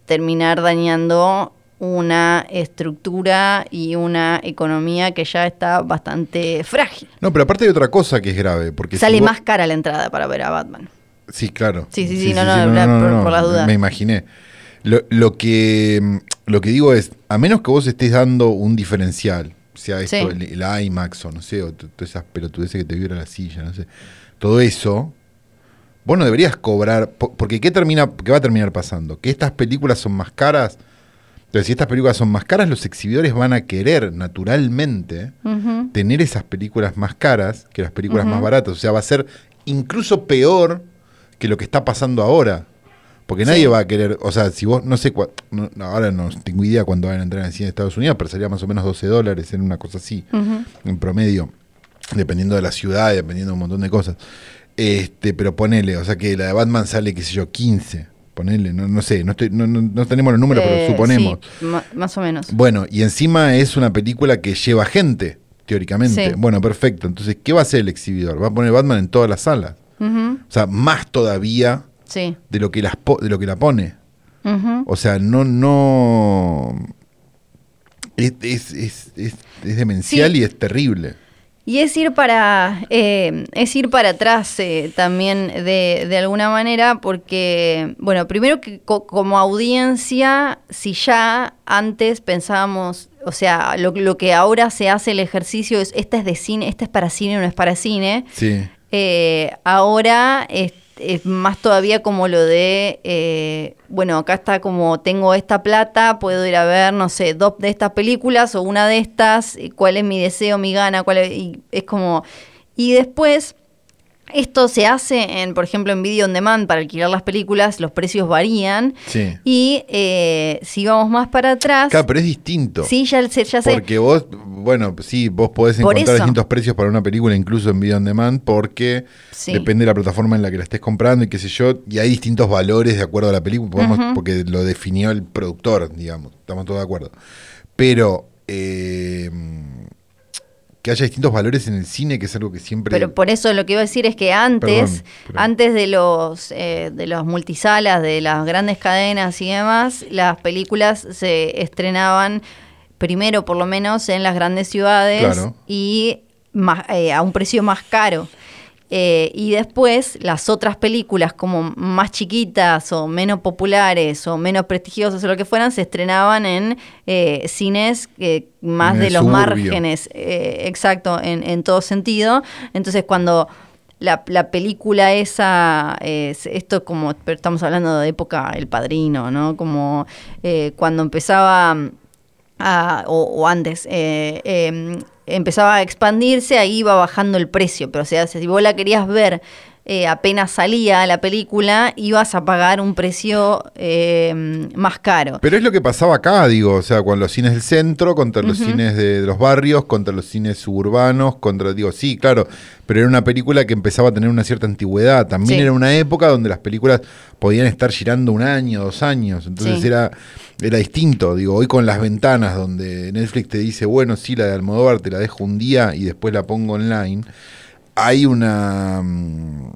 terminar dañando una estructura y una economía que ya está bastante frágil. No, pero aparte hay otra cosa que es grave. Porque si Sale vos- más cara la entrada para ver a Batman. Sí, claro. Sí, sí, sí, no, no, por- por las dudas. Me imaginé. Lo, lo que, mm, lo que digo es, a menos que vos estés dando un diferencial, sea esto, Sí. el, el IMAX o no sé, o todas esas pelotudeces que te vibra la silla, no sé, todo eso, vos no deberías cobrar, po- porque ¿qué, termina, ¿qué va a terminar pasando? Que estas películas son más caras. Entonces, si estas películas son más caras, los exhibidores van a querer naturalmente tener esas películas más caras que las películas más baratas. O sea, va a ser incluso peor que lo que está pasando ahora. Porque nadie Sí. va a querer, o sea, si vos, no sé, cua- no- ahora no tengo idea cuándo van a entrar en el cine de Estados Unidos, pero sería más o menos 12 dólares en una cosa así, en promedio, dependiendo de la ciudad, dependiendo de un montón de cosas. Este, pero ponele, o sea que la de Batman sale, qué sé yo, 15. Ponele, no, no sé, no, estoy, no, no- no tenemos los números, Eh, pero suponemos. sí, ma- más o menos. Bueno, y encima es una película que lleva gente, teóricamente. Sí. Bueno, perfecto. Entonces, ¿qué va a hacer el exhibidor? Va a poner Batman en todas las salas. O sea, más todavía Sí. de lo que, las po- de lo que la pone. O sea, no, no. Es, es, es, es- es demencial Sí. y es terrible. Y es ir para, eh, es ir para atrás eh, también de, de alguna manera, porque, bueno, primero que co- como audiencia, si ya antes pensábamos, o sea, lo, lo que ahora se hace el ejercicio es, esta es de cine, esta es para cine, no es para cine, Sí. eh, ahora es, es más todavía como lo de, eh, bueno, acá está como tengo esta plata, puedo ir a ver, no sé, dos de estas películas o una de estas, cuál es mi deseo, mi gana, cuál es, y es como... Y después, esto se hace, en, por ejemplo, en Video on Demand para alquilar las películas, los precios varían. Sí. Y eh, si vamos más para atrás... Claro, pero es distinto. sí, ya, sé- ya sé. Porque vos, bueno, sí, vos podés Por encontrar eso. distintos precios para una película, incluso en video on demand, porque Sí. depende de la plataforma en la que la estés comprando y qué sé yo, y hay distintos valores de acuerdo a la película, podemos- porque lo definió el productor, digamos, estamos todos de acuerdo. Pero, eh, que haya distintos valores en el cine, que es algo que siempre... Pero por eso lo que iba a decir es que antes, Perdón, pero- antes de los eh, de los multisalas, de las grandes cadenas y demás, las películas se estrenaban primero por lo menos en las grandes ciudades Claro. y más- eh, a un precio más caro. Eh, y después las otras películas como más chiquitas o menos populares o menos prestigiosas o lo que fueran se estrenaban en eh, cines eh, más En de los suburbio. márgenes, eh, exacto, en, en todo sentido. Entonces cuando la, la película esa, eh, esto como, pero estamos hablando de época El Padrino, ¿no? Como eh, cuando empezaba a- o, o antes, eh, eh, empezaba a expandirse, ahí iba bajando el precio. Pero o sea, si vos la querías ver eh, apenas salía la película, ibas a pagar un precio eh, más caro. Pero es lo que pasaba acá, digo, o sea, con los cines del centro, contra los cines de, de los barrios, contra los cines suburbanos, contra, digo, sí, claro, pero era una película que empezaba a tener una cierta antigüedad. También Sí. era una época donde las películas podían estar girando un año, dos años, entonces Sí. era, era distinto, digo, hoy con las ventanas donde Netflix te dice, bueno, sí, la de Almodóvar te la dejo un día y después la pongo online, hay una... mm,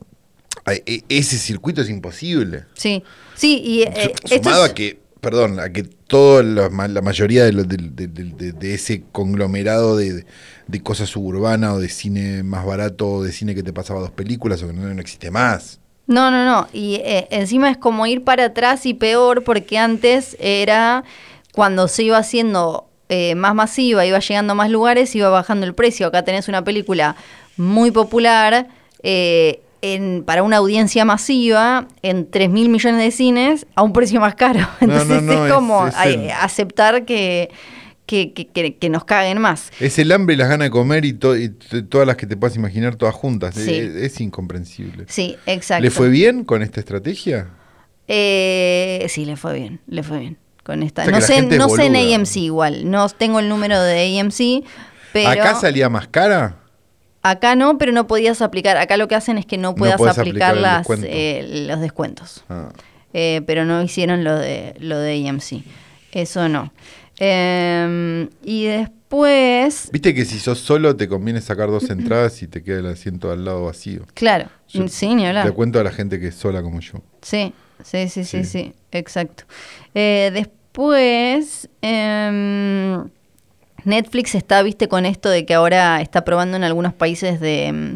hay- e- ese circuito es imposible. Sí, sí, y eh, Sumado es- a que, perdón, a que toda la, la mayoría de, lo- de, de- ese conglomerado de, de cosas suburbanas o de cine más barato o de cine que te pasaba dos películas o que no, no existe más. No, no, no. Y eh, encima es como ir para atrás y peor porque antes era cuando se iba haciendo eh, más masiva, iba llegando a más lugares, iba bajando el precio. Acá tenés una película muy popular eh, en, para una audiencia masiva en 3 mil millones de cines a un precio más caro. No, (laughs) no, Entonces no, es como es ay, el- aceptar que, que, que- que- nos caguen más. Es el hambre y las ganas de comer y, to- y todas las que te puedas imaginar todas juntas. Sí. Es, es incomprensible. Sí, exacto. ¿Le fue bien con esta estrategia? Eh, sí, le fue bien, le fue bien con esta. O sea, no sé, no sé en. AMC igual, no tengo el número de AMC, pero ¿Acá salía más cara? Acá no, pero no podías aplicar. Acá lo que hacen es que no puedas aplicar, las, descuento. eh, los descuentos. Ah. Eh, pero no hicieron lo de lo de AMC. Eso no. Eh, y después, Viste que si sos solo te conviene sacar dos entradas y te queda el asiento al lado vacío. claro, Yo sí, ni hablar. Le cuento a la gente que es sola como yo. Sí, sí, sí, sí, Sí. sí, exacto. Eh, después, em, Netflix está, viste, con esto de que ahora está probando en algunos países de,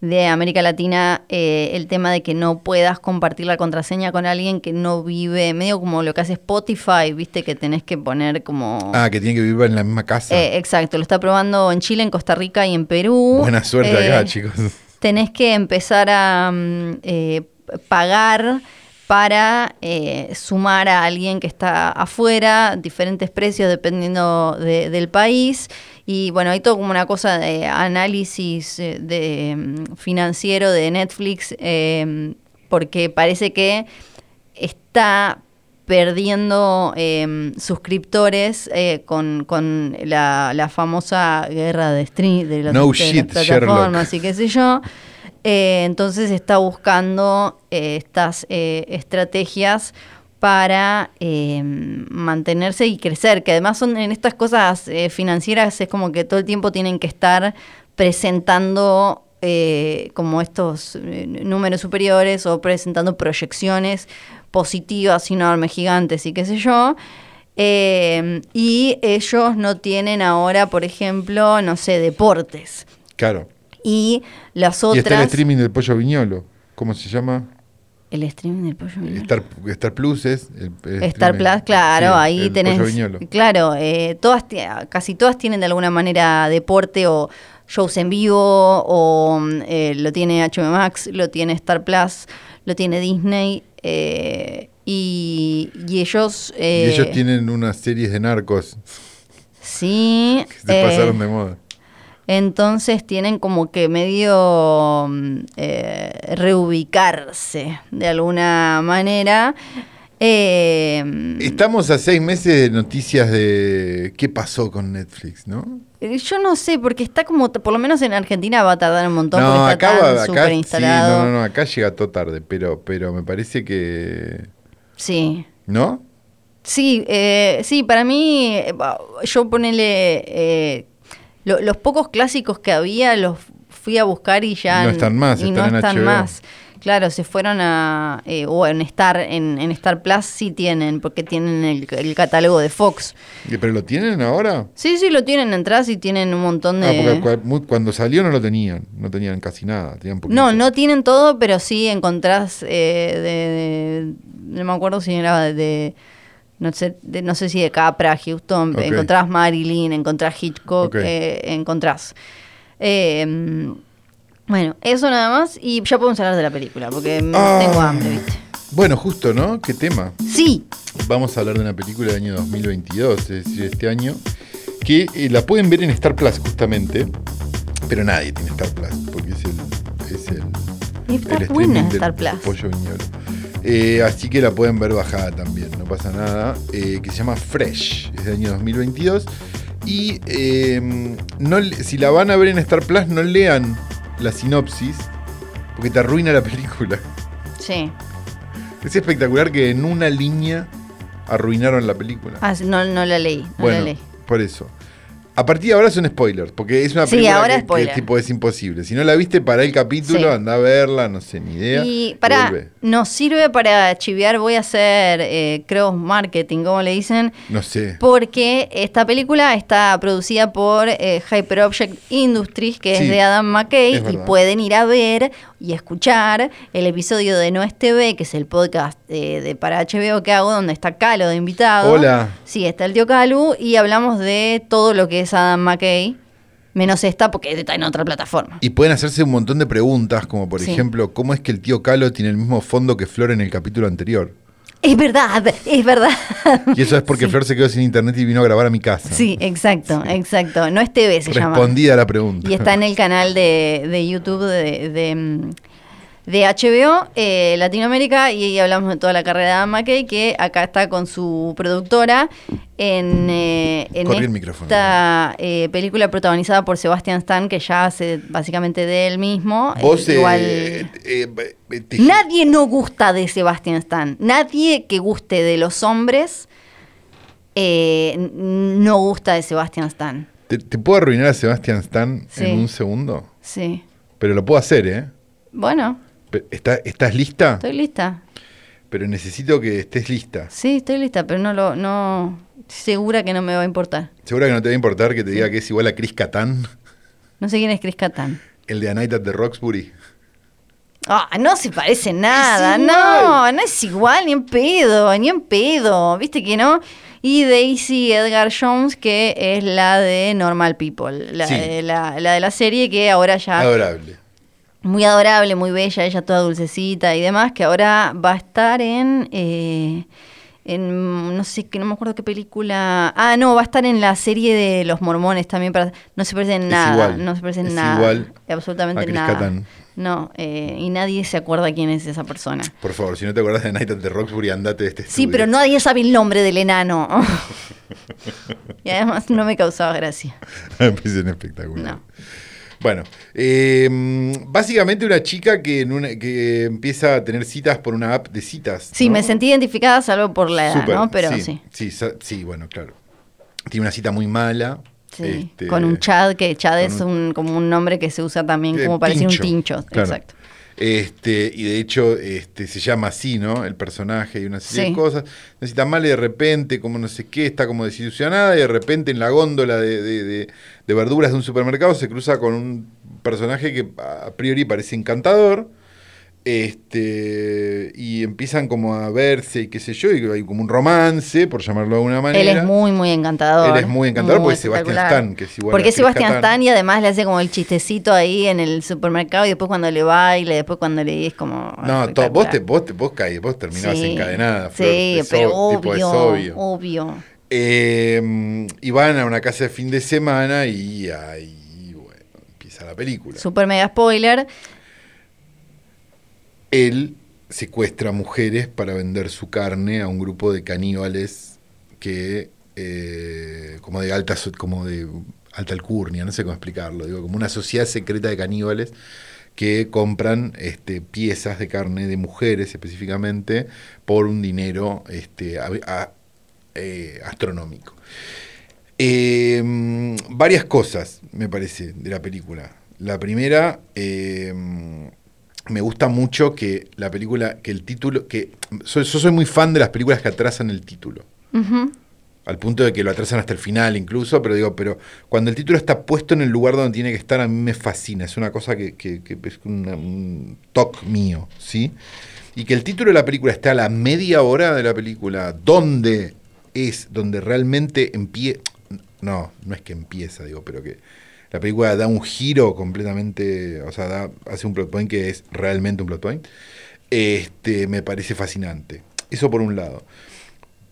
de América Latina eh, el tema de que no puedas compartir la contraseña con alguien que no vive, medio como lo que hace Spotify, viste, que tenés que poner como... Ah, que tiene que vivir en la misma casa. Eh, exacto, lo está probando en Chile, en Costa Rica y en Perú. Buena suerte Eh, acá, chicos. tenés que empezar a mm, eh, pagar para eh, sumar a alguien que está afuera, diferentes precios dependiendo de- del país. Y bueno, hay todo como una cosa de análisis eh, de, mm, financiero de Netflix, eh, porque parece que está perdiendo eh, suscriptores eh, con, con la, la famosa guerra de, stream, de, los- No de las shit, plataformas Sherlock. y qué sé yo. Eh, entonces está buscando eh, estas eh, estrategias para eh, mantenerse y crecer, que además son en estas cosas financieras es como que todo el tiempo tienen que estar presentando como estos números superiores o presentando proyecciones positivas enormes, gigantes y qué sé yo. Y ellos no tienen ahora, por ejemplo, no sé, deportes. Claro. Y las Y está el otras... streaming del pollo viñolo. ¿Cómo se llama? El streaming del pollo viñolo. Star, Star Plus es. El, el Star streaming- Plus, claro, sí, ahí el tenés. Pollo viñolo. Claro, eh, todas, casi todas tienen de alguna manera deporte o shows en vivo, o mm, eh, lo tiene HBO Max, lo tiene Star Plus, lo tiene Disney, eh, y, y ellos. Y eh, ellos tienen unas series de narcos Sí. que se eh, pasaron de moda. Entonces tienen como que medio mm, eh, reubicarse de alguna manera. Eh, Estamos a seis meses de noticias de qué pasó con Netflix, ¿no? Eh, Yo no sé, porque está como, por lo menos en Argentina va a tardar un montón No, porque está acá, tan acá sí, instalado. no, no, no, acá llega todo tarde, pero, pero me parece que. Sí. ¿No? Sí, eh, sí, para mí, yo ponele, eh, lo- los pocos clásicos que había los fui a buscar y ya No están más, y están no están HBO. más. Claro, se fueron a eh, o en Star en, en Star Plus sí tienen porque tienen el, el catálogo de Fox. ¿Y- ¿Pero lo tienen ahora? Sí, sí lo tienen atrás y tienen un montón de Ah, porque cuando salió no lo tenían, no tenían casi nada, tenían. No, no tienen todo, pero sí encontrás eh, de, de- No me acuerdo si era de. de- no, sé, de- no sé si de Capra, Houston, Ok. encontrás Marilyn, encontrás Hitchcock, Ok. eh, encontrás. Eh, bueno, eso nada más y ya podemos hablar de la película, porque Ah. tengo hambre, ¿viste? Bueno, justo, ¿no? ¿Qué tema? Sí, Vamos a hablar de una película del año 2022, es decir, este año, que eh, la pueden ver en Star Plus justamente, pero nadie tiene Star Plus, porque es el... Es el Está buena Star Plus. Pollo Viñolo. Eh, así que la pueden ver bajada también, no pasa nada. eh, que se llama Fresh, es del año 2022. Y eh, no, si la van a ver en Star Plus, no lean la sinopsis, porque te arruina la película. sí. Es espectacular que en una línea arruinaron la película. Ah, no, no la leí, no la bueno, leí. por eso. A partir de ahora son spoilers, porque es una Sí, película ahora que, que tipo es imposible. Si no la viste, para el capítulo, Sí. anda a verla, no sé, ni idea. Y para, nos sirve para chiviar, voy a hacer eh, cross marketing, como le dicen, No sé. porque esta película está producida por eh, Hyper Object Industries, que Sí, es de Adam McKay, y pueden ir a ver y escuchar el episodio de No es TV, que es el podcast eh, de para HBO que hago, donde está Calo de invitado. Hola. Sí, está el tío Calu, y hablamos de todo lo que es Adam McKay, menos esta, porque está en otra plataforma. Y pueden hacerse un montón de preguntas, como por Sí. ejemplo, ¿cómo es que el tío Calo tiene el mismo fondo que Flor en el capítulo anterior? Es verdad, es verdad. Y eso es porque Sí. Flor se quedó sin internet y vino a grabar a mi casa. Sí, exacto, exacto. No es TV, se llama. Respondida a la pregunta. Y está en el canal de, de YouTube de, de, mm, de HBO eh, Latinoamérica y, ahí hablamos de toda la carrera de Adam McKay, que acá está con su productora en, eh, en esta eh, película protagonizada por Sebastian Stan, que ya hace básicamente de él mismo. Vos, Eh, eh, igual... Nadie no gusta de Sebastian Stan. Nadie que guste de los hombres no gusta de Sebastian Stan. te, te puedo arruinar a Sebastian Stan Sí. en un segundo? Sí. Pero lo puedo hacer, ¿eh? Bueno, ¿Está- ¿Estás lista? estoy lista. Pero necesito que estés lista. Sí, estoy lista, pero no lo, no, segura que no me va a importar. Seguro que no te va a importar que te diga que es igual a Chris Catán, No sé quién es Chris Catán. el de A Night at the Roxbury. Ah, no se parece nada, no, no es igual, ni en pedo, ni en pedo, viste que no. Y Daisy Edgar Jones, que es la de Normal People, la, Sí. de, la, la de la serie que ahora ya Adorable. Muy adorable, muy bella, ella toda dulcecita y demás, que ahora va a estar en, eh, en no sé, que no me acuerdo qué película. Ah, no, va a estar en la serie de los mormones también. Para, no se parece en Es nada, igual, no se parece en es nada. igual absolutamente a Chris nada. No, eh, y nadie se acuerda quién es esa persona. Por favor, si no te acordás de Night at the Roxbury, andate de este Sí, pero nadie sabe el nombre del enano. (laughs) y además no me causaba gracia. (laughs) Me parecen espectacular. No. Bueno, eh, básicamente una chica que, en una- que empieza a tener citas por una app de citas. Sí, ¿no? me sentí identificada salvo por la edad, ¿no? Pero sí. sí. Sí, bueno, claro. Tiene una cita muy mala. Sí, este, con un Chad, que Chad es un- como un nombre que se usa también Eh, como para decir un tincho, tincho. claro. Exacto. Este, y de hecho, este, se llama así, ¿no? El personaje y una serie Sí. de cosas. Necesita mal y de repente, como no sé qué, está como desilusionada y de repente en la góndola de, de- de- de verduras de un supermercado se cruza con un personaje que a priori parece encantador. Este, y empiezan como a verse y qué sé yo, y hay como un romance, por llamarlo de alguna manera. Él es muy, muy encantador. Él es muy encantador porque es Sebastián. Stan, que es igual Porque es Sebastián. Stan y además le hace como el chistecito ahí en el supermercado y después cuando le baila, y después cuando le es como. No, to- vos, te, vos, te, vos, caí- vos terminabas Sí, encadenada. Flor, Sí, pero ob- tipo, es obvio, obvio. obvio. Eh, y van a una casa de fin de semana y ahí, bueno, empieza la película. Super mega spoiler. Él secuestra mujeres para vender su carne a un grupo de caníbales que, eh, como de alta, como de alta alcurnia, no sé cómo explicarlo, digo, como una sociedad secreta de caníbales que compran este, piezas de carne de mujeres específicamente por un dinero este, eh, astronómico. Mm, varias cosas, me parece, de la película. La primera, eh, me gusta mucho que la película, que el título, que soy- yo soy muy fan de las películas que atrasan el título. Al punto de que lo atrasan hasta el final incluso, pero digo, pero cuando el título está puesto en el lugar donde tiene que estar, a mí me fascina. Es una cosa que, que- que es una- un toque mío, ¿sí? Y que el título de la película esté a la media hora de la película, donde es, donde realmente empieza... No, no es que empieza, digo, pero que la película da un giro completamente, o sea, da- hace un plot point que es realmente un plot point, este, me parece fascinante. Eso por un lado.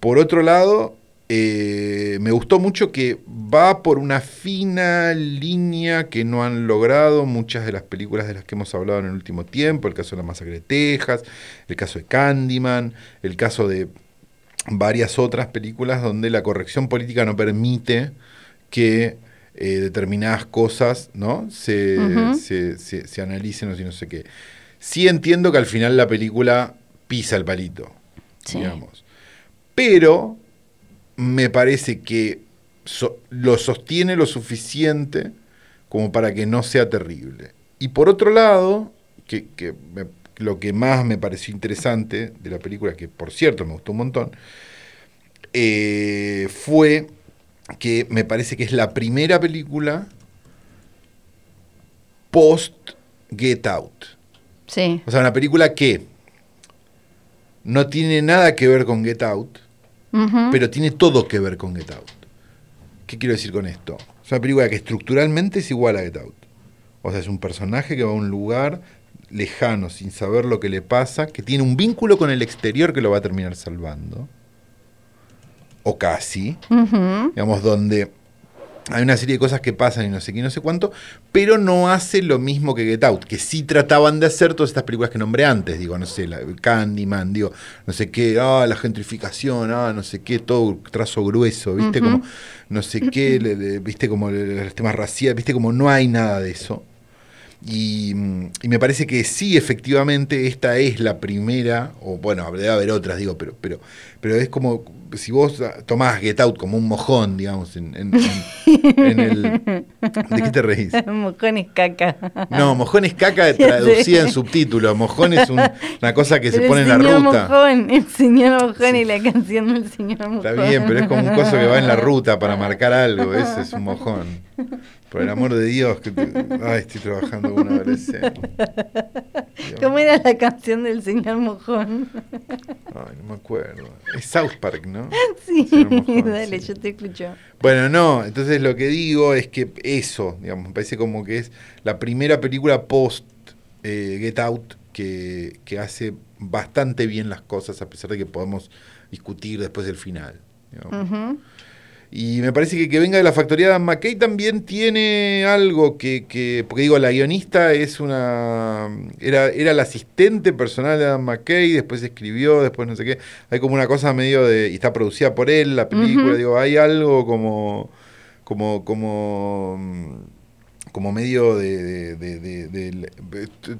Por otro lado, eh, me gustó mucho que va por una fina línea que no han logrado muchas de las películas de las que hemos hablado en el último tiempo, el caso de la masacre de Texas, el caso de Candyman, el caso de varias otras películas donde la corrección política no permite que eh, determinadas cosas ¿no? se, se, se- se analicen o si no sé qué. Sí entiendo que al final la película pisa el palito, Sí. digamos. Pero me parece que so- lo sostiene lo suficiente como para que no sea terrible. Y por otro lado, que, que me- lo que más me pareció interesante de la película, que por cierto me gustó un montón, eh, fue que me parece que es la primera película post Get Out. Sí. O sea, una película que no tiene nada que ver con Get Out, pero tiene todo que ver con Get Out. ¿Qué quiero decir con esto? Es una película que estructuralmente es igual a Get Out. O sea, es un personaje que va a un lugar lejano, sin saber lo que le pasa, que tiene un vínculo con el exterior que lo va a terminar salvando. O casi. Digamos, donde hay una serie de cosas que pasan y no sé qué, y no sé cuánto, pero no hace lo mismo que Get Out, que sí trataban de hacer todas estas películas que nombré antes, digo, no sé, la, Candyman, digo, no sé qué, ah, la gentrificación, ah, no sé qué, todo trazo grueso, viste, como, no sé qué, le- le- viste, como los temas raciales, viste, como no hay nada de eso. Y, mm, y me parece que sí, efectivamente, esta es la primera, o bueno, debe haber otras, digo, pero, pero, pero es como si vos tomás Get Out como un mojón, digamos, en, en- en- en el... ¿De qué te reís? (laughs) Mojón es caca. No, mojón es caca (laughs) traducida en subtítulo. Mojón es un- una cosa que se Pero pone en la ruta. Mojón, el señor Mojón Sí. y la canción del señor Mojón. Está bien, pero es como un coso que va en la ruta para marcar algo. Ese es un mojón. (laughs) Por el amor de Dios, que te- ay, estoy trabajando con un adolescente. Dios. (laughs) ¿Cómo era la canción del señor Mojón? Ay, no me acuerdo. Es South Park, ¿no? (laughs) Sí, Mojón, dale, sí. yo te escucho. Bueno, no, entonces lo que digo es que eso, digamos, me parece como que es la primera película post eh, Get Out que, que hace bastante bien las cosas, a pesar de que podemos discutir después del final. Ujú. Y me parece que que venga de la factoría McKay también tiene algo que, que- porque digo, la guionista es una, era, era la asistente personal de Dan McKay, después escribió, después no sé qué, hay como una cosa medio de, y está producida por él, la película, digo, hay algo como, como, como, mm, como medio de- de- de- de-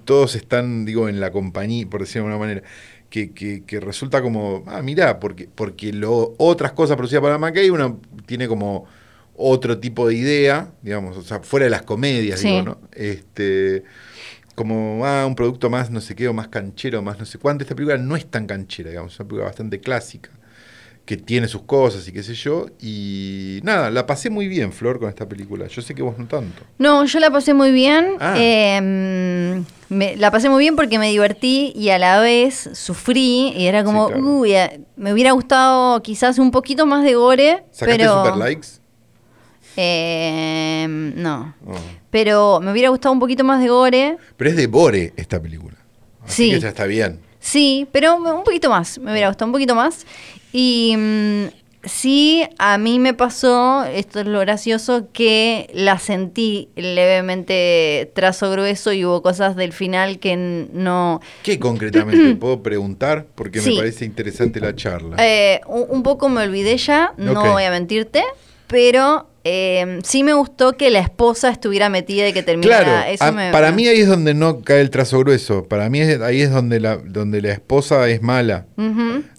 todos están, digo, en la compañía, por decirlo de alguna manera, que, que- que resulta como, ah, mirá, porque, porque lo, otras cosas producidas para McKay, uno tiene como otro tipo de idea, digamos, o sea, fuera de las comedias, Sí. digo, ¿no? Este, como, ah, un producto más no sé qué, o más canchero, más no sé cuánto. Esta película no es tan canchera, digamos, es una película bastante clásica, que tiene sus cosas y qué sé yo. Y nada, la pasé muy bien, Flor, con esta película. Yo sé que vos no tanto. No, yo la pasé muy bien. Ah. eh, me- la pasé muy bien porque me divertí y a la vez sufrí y era como, Sí, claro. uy, me hubiera gustado quizás un poquito más de gore, ¿Sacaste pero super likes? eh, no, Oh. pero me hubiera gustado un poquito más de gore. Pero es de Bore esta película. Así Sí. que ya está bien. Sí, pero un poquito más, me hubiera gustado un poquito más. Y mm, sí, a mí me pasó, esto es lo gracioso, que la sentí levemente trazo grueso y hubo cosas del final que no... ¿Qué concretamente (clears throat) puedo preguntar? Porque Sí. me parece interesante la charla. Eh, un, un poco me olvidé ya, no voy a mentirte, pero eh, sí me gustó que la esposa estuviera metida y que terminara... Claro, eso a- me- para mí ahí es donde no cae el trazo grueso. Para mí es- ahí es donde la, donde la esposa es mala.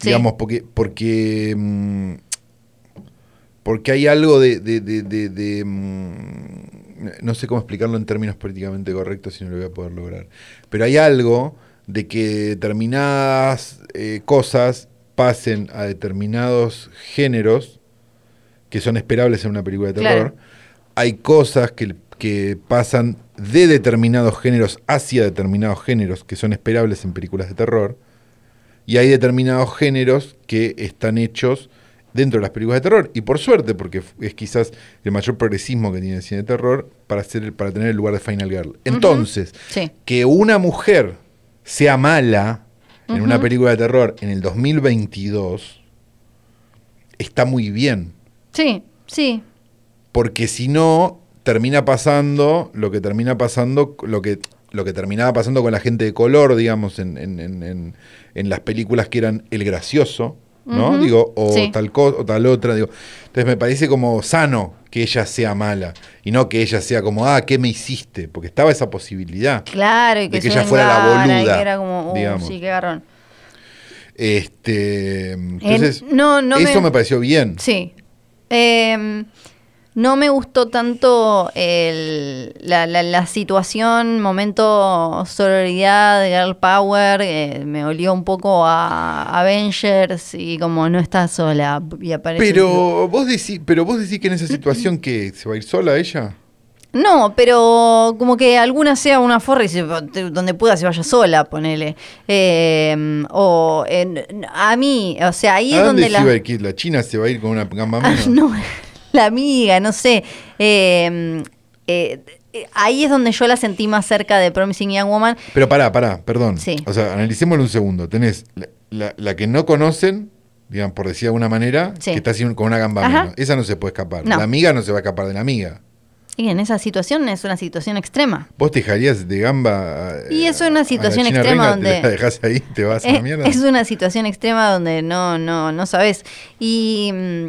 Digamos, porque, porque, mm, porque hay algo de... de- de- de- de, mm, no sé cómo explicarlo en términos políticamente correctos si no lo voy a poder lograr. Pero hay algo de que determinadas eh, cosas pasen a determinados géneros que son esperables en una película de terror. Claro. Hay cosas que, que pasan de determinados géneros hacia determinados géneros que son esperables en películas de terror. Y hay determinados géneros que están hechos dentro de las películas de terror. Y por suerte, porque es quizás el mayor progresismo que tiene el cine de terror para, ser, para tener el lugar de Final Girl. Entonces, Sí. que una mujer sea mala en una película de terror en el 2022 está muy bien. Sí, sí. Porque si no, termina pasando lo que termina pasando, lo que, lo que terminaba pasando con la gente de color, digamos, en, en- en- en- en las películas que eran el gracioso, ¿no? Digo, o Sí. tal cosa, o tal otra, digo. Entonces me parece como sano que ella sea mala. Y no que ella sea como, ah, ¿qué me hiciste? Porque estaba esa posibilidad. Claro, y De que, que se ella fuera la boluda, que era como, uh, digamos. sí, qué garrón. Este, entonces, no, no eso me- me pareció bien. Sí. Eh, no me gustó tanto el- la, la- la situación, momento sororidad, girl power. eh, me olió un poco a Avengers y como no está sola. Y aparece un Pero vos decís, pero vos decís que en esa situación (clears throat) que se va a ir sola ella. No, pero como que alguna sea una forra y se- donde pueda se vaya sola, ponele. Eh, o en- a mí, o sea, ahí ¿A es dónde donde se la... iba a ir? ¿La China se va a ir con una gamba Ah, no, (laughs) la amiga, no sé. Eh, eh, eh, ahí es donde yo la sentí más cerca de Promising Young Woman. Pero pará, pará, perdón. Sí. O sea, analicémoslo un segundo. Tenés la, la- la que no conocen, digamos, por decir de alguna manera, Sí. que está con una gamba. Esa no se puede escapar. No. La amiga no se va a escapar de la amiga. Y en esa situación es una situación extrema. Vos te dejarías de gamba. a- Y eso es una a la situación China extrema Reina, donde- Te la dejás ahí, te vas a la Es, mierda. es una situación extrema donde no, no, no sabes. Y mm,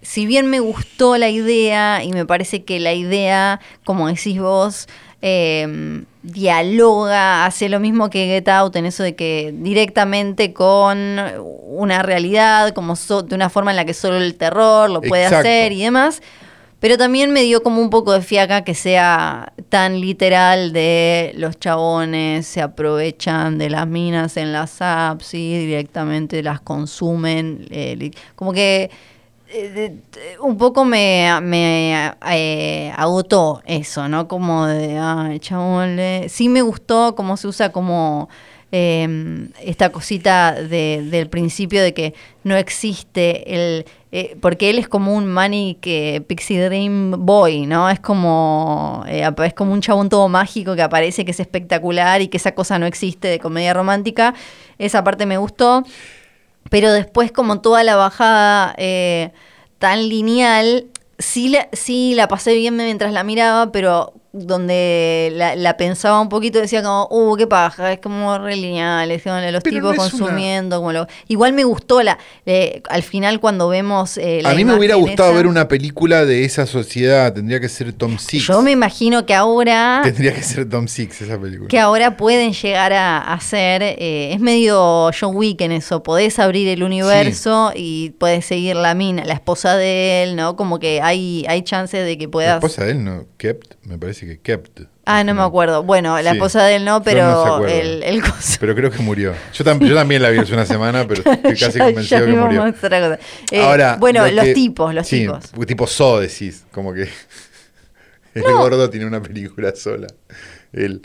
si bien me gustó la idea, y me parece que la idea, como decís vos, eh, dialoga, hace lo mismo que Get Out en eso de que directamente con una realidad, como so- de una forma en la que solo el terror lo puede Exacto. hacer y demás. Pero también me dio como un poco de fiaca que sea tan literal de los chabones se aprovechan de las minas en las apps y directamente las consumen. eh, como que eh, un poco me, me eh, agotó eso, ¿no? Como de, ay, chabón, le-". sí me gustó cómo se usa como eh, esta cosita de- del principio de que no existe el... eh, porque él es como un Manic eh, Pixie Dream Boy, ¿no? Es como, eh, es como un chabón todo mágico que aparece, que es espectacular y que esa cosa no existe de comedia romántica. Esa parte me gustó. Pero después, como toda la bajada eh, tan lineal, sí la, sí la pasé bien mientras la miraba, pero donde la, la pensaba un poquito decía como, uh, qué paja, es como re lineal, es como los Pero tipos no es una- consumiendo, como lo... Igual me gustó la, eh, al final cuando vemos eh, la a mí me hubiera gustado esa, ver una película de esa sociedad. Tendría que ser Tom Six. Yo me imagino que ahora... Tendría que ser Tom Six esa película. que ahora pueden llegar a hacer, eh, es medio John Wick en eso, podés abrir el universo y puedes seguir la mina, la esposa de él, ¿no? Como que hay, hay chances de que La puedas... esposa de él no, Kept, me parece que Kept. Ah, no me acuerdo. Bueno, la Sí. esposa de él no, pero el, el (laughs) coso- Pero creo que murió. Yo, tam- yo también la vi hace una semana, pero (laughs) estoy casi Ya- convencido ya que murió. otra cosa. Eh, Ahora, bueno, lo los que- tipos, los sí, tipos. Tipo So decís, como que (laughs) el gordo tiene una película sola. Él,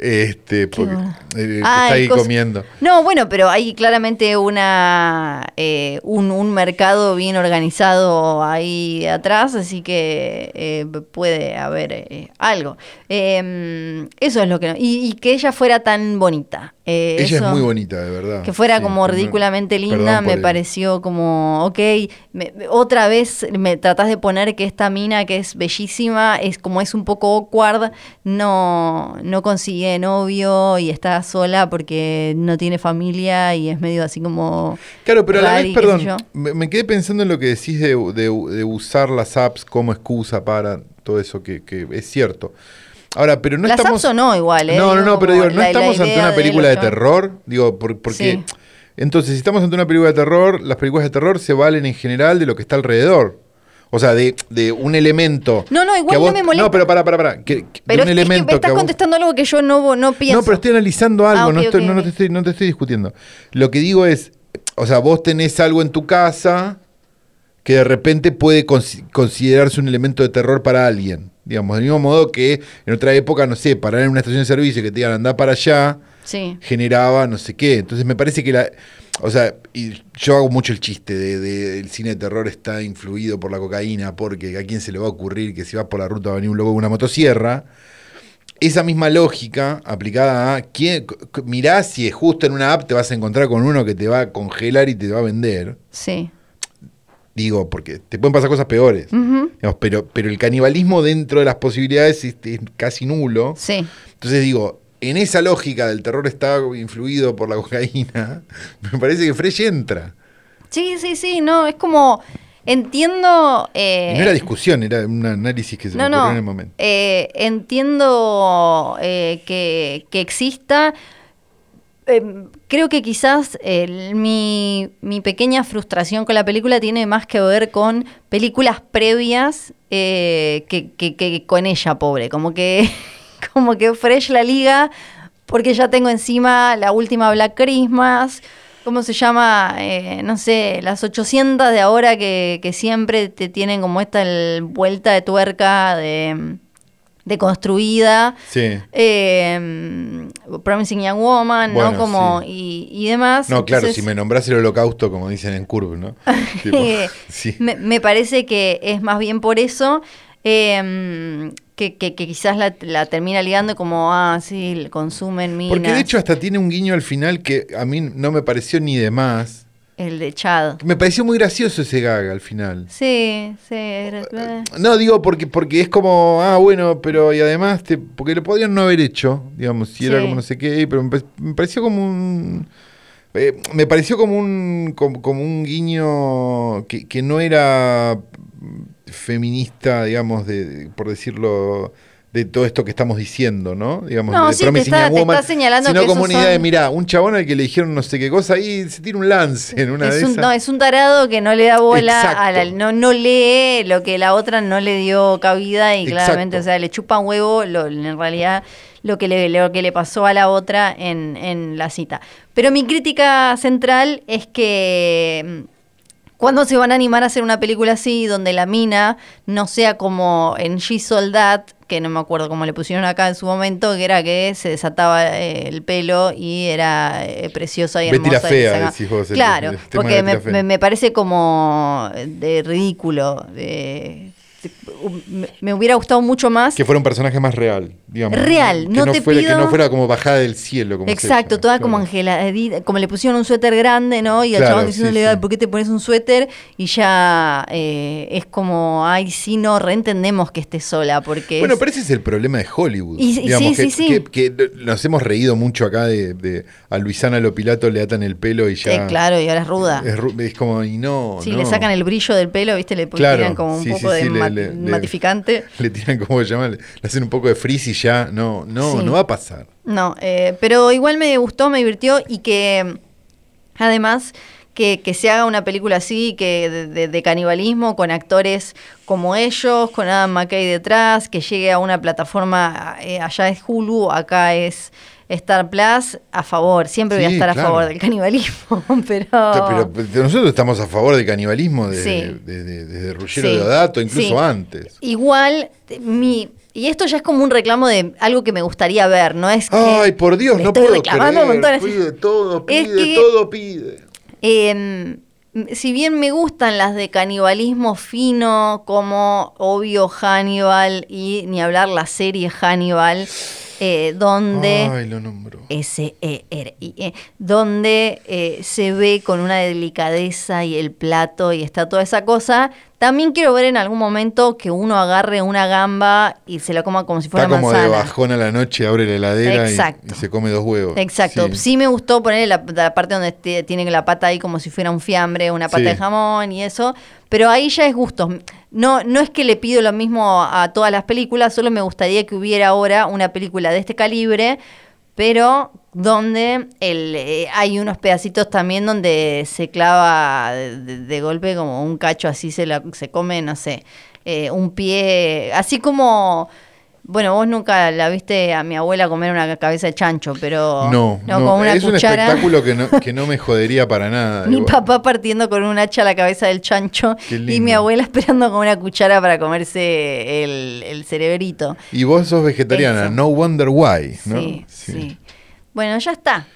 este, porque eh, Ah, está ahí comiendo. No, bueno, pero hay claramente una eh, un, un mercado bien organizado ahí atrás, así que eh, puede haber eh, algo. Eh, eso es lo que... no- y, y que ella fuera tan bonita. Eh, Ella eso- es muy bonita, de verdad. Que fuera Sí, como ridículamente linda, me pareció como, ok, me- otra vez me tratás de poner que esta mina que es bellísima, es como es un poco awkward, no, no consigue novio y está sola porque no tiene familia y es medio así como... Claro, pero a la vez, perdón, me, me quedé pensando en lo que decís de, de- de usar las apps como excusa para todo eso, que, que es cierto. Ahora, pero no Las estamos... apps o no igual, ¿eh? No, no, no, pero digo, no la- la estamos ante una película de terror, digo, por- porque... Sí. Entonces, si estamos ante una película de terror, las películas de terror se valen en general de lo que está alrededor. O sea, de, de un elemento. No, no, igual no me molesta. No, pero para, para, para. Que, que- Pero de un que elemento me estás vos- contestando algo que yo no, no pienso. No, pero estoy analizando algo, Ah, no, estoy, no, te estoy, no te estoy discutiendo. Lo que digo es, o sea, vos tenés algo en tu casa que de repente puede consi- considerarse un elemento de terror para alguien. Digamos, del mismo modo que en otra época, no sé, parar en una estación de servicio que te digan andar para allá, Sí. generaba no sé qué. Entonces me parece que la. O sea, y yo hago mucho el chiste de, de el cine de terror está influido por la cocaína, porque a quién se le va a ocurrir que si vas por la ruta va a venir un loco con una motosierra. Esa misma lógica aplicada a quién, mirá si es justo en una app te vas a encontrar con uno que te va a congelar y te va a vender. Sí. Digo, porque te pueden pasar cosas peores. Digamos, pero, pero el canibalismo dentro de las posibilidades es, es casi nulo. Sí. Entonces digo, en esa lógica del terror está influido por la (laughs) cocaína, me parece que Fresh entra. Sí, sí, sí, no, es como. Entiendo. eh, Y no era discusión, era un análisis que se no, me ocurrió no. en el momento. eh, entiendo eh, que, que exista. Eh, creo que quizás mi, mi pequeña frustración con la película tiene más que ver con películas previas eh, que con ella, pobre. Como que, (laughs) como que Fresh la liga, porque ya tengo encima la última Black Christmas. ¿Cómo se llama? Eh, no sé, las 800 de ahora que, que siempre te tienen como esta el- vuelta de tuerca de, de construida. Sí. Eh, Promising Young Woman, Bueno, ¿no? Como, sí. y, y demás. No, claro, si me nombras el holocausto, como dicen en Curve, ¿no? (laughs) Tipo, (laughs) sí. me, me parece que es más bien por eso eh, que, que- que quizás la, la termina ligando como, ah, sí, consumen minas. Porque de hecho hasta tiene un guiño al final que a mí no me pareció ni de más. El de Chad. Me pareció muy gracioso ese gag al final. Sí, sí. era- eh. No, digo porque, porque es como, ah, bueno, pero y además, te, porque lo podrían no haber hecho, digamos, si era como no sé qué, pero me, pa- me pareció como un... eh, me pareció como un, como, como un guiño que, que no era feminista, digamos, de, por decirlo, de todo esto que estamos diciendo, ¿no? Digamos, No, de sí, te está- Young te Woman, está señalando sino que como una idea de, son- mira, un chabón al que le dijeron no sé qué cosa y se tira un lance en una es de un, esas. no, es un tarado que no le da bola, a la- no, no lee lo que la otra no le dio cabida y Exacto. claramente, o sea, le chupa un huevo lo- en realidad lo que le, lo que le pasó a la otra en, en la cita. Pero mi crítica central es que... ¿Cuándo se van a animar a hacer una película así donde la mina no sea como en She Sold That, que no me acuerdo cómo le pusieron acá en su momento, que era que se desataba eh, el pelo y era eh, preciosa y Betty la hermosa? y fea, decís vos, el- Claro, el tema porque me, la me- me parece como de ridículo. de- me, hubiera gustado mucho más. Que fuera un personaje más real, digamos. Real, que no te fuera, pido- Que no fuera como bajada del cielo. Como Exacto, toda claro. como Angela, como le pusieron un suéter grande, ¿no? Y el Claro, chabón diciéndole, sí, "Ay, sí. ¿por qué te pones un suéter? Y ya eh, es como, ay, sí, no, reentendemos que esté sola, porque Bueno, es- pero ese es el problema de Hollywood. Y- digamos, sí, que, nos hemos reído mucho acá de, de a Luisana Lopilato le atan el pelo y ya. eh, claro, y ahora es ruda. Es, como, y no. Sí, no. le sacan el brillo del pelo, ¿viste? Le Claro, tiran como un poco de (laughs) le- mat- le- le- matificante. Le tiran, ¿cómo se llama? Le, le hacen un poco de frizz y ya. No, no, Sí. no va a pasar. No, eh, pero igual me gustó, me divirtió y que además que, que se haga una película así, que de, de- de canibalismo, con actores como ellos, con Adam McKay detrás, que llegue a una plataforma, eh, allá es Hulu, acá es Star Plus, a favor, siempre voy a Sí, estar a claro. favor del canibalismo, (laughs) pero... Pero, pero nosotros estamos a favor del canibalismo de- Sí. de- de- desde Ruggiero Sí, de Odato, incluso antes. Igual, mi... Y esto ya es como un reclamo de algo que me gustaría ver, ¿no? Es que Ay, por Dios, no puedo creer. Pide todo, Es pide, que- todo pide. Eh, si bien me gustan las de canibalismo fino, como obvio Hannibal y ni hablar la serie Hannibal, eh, donde Ay, lo nombró. S-E-R-I-E, donde eh, se ve con una delicadeza y el plato y está toda esa cosa. También quiero ver en algún momento que uno agarre una gamba y se la coma como si fuera Está como manzana. de bajón a la noche, abre la heladera y- se come dos huevos. Exacto. Sí. Sí. me gustó ponerle la, la parte donde te- tiene la pata ahí como si fuera un fiambre, una pata Sí. de jamón y eso. Pero ahí ya es gusto. No, no es que le pido lo mismo a todas las películas, solo me gustaría que hubiera ahora una película de este calibre, pero donde el, eh, hay unos pedacitos también donde se clava de, de- de golpe como un cacho, así se, la, se come, no sé, eh, un pie, así como... Bueno, vos nunca la viste a mi abuela comer una cabeza de chancho, pero No, no, con una es un cuchara. espectáculo que no, que no me jodería para nada. (laughs) Mi igual. papá partiendo con un hacha la cabeza del chancho y mi abuela esperando con una cuchara para comerse el, el cerebrito. Y vos sos vegetariana, Eso. no wonder why, ¿no? Sí, sí, Bueno, ya está.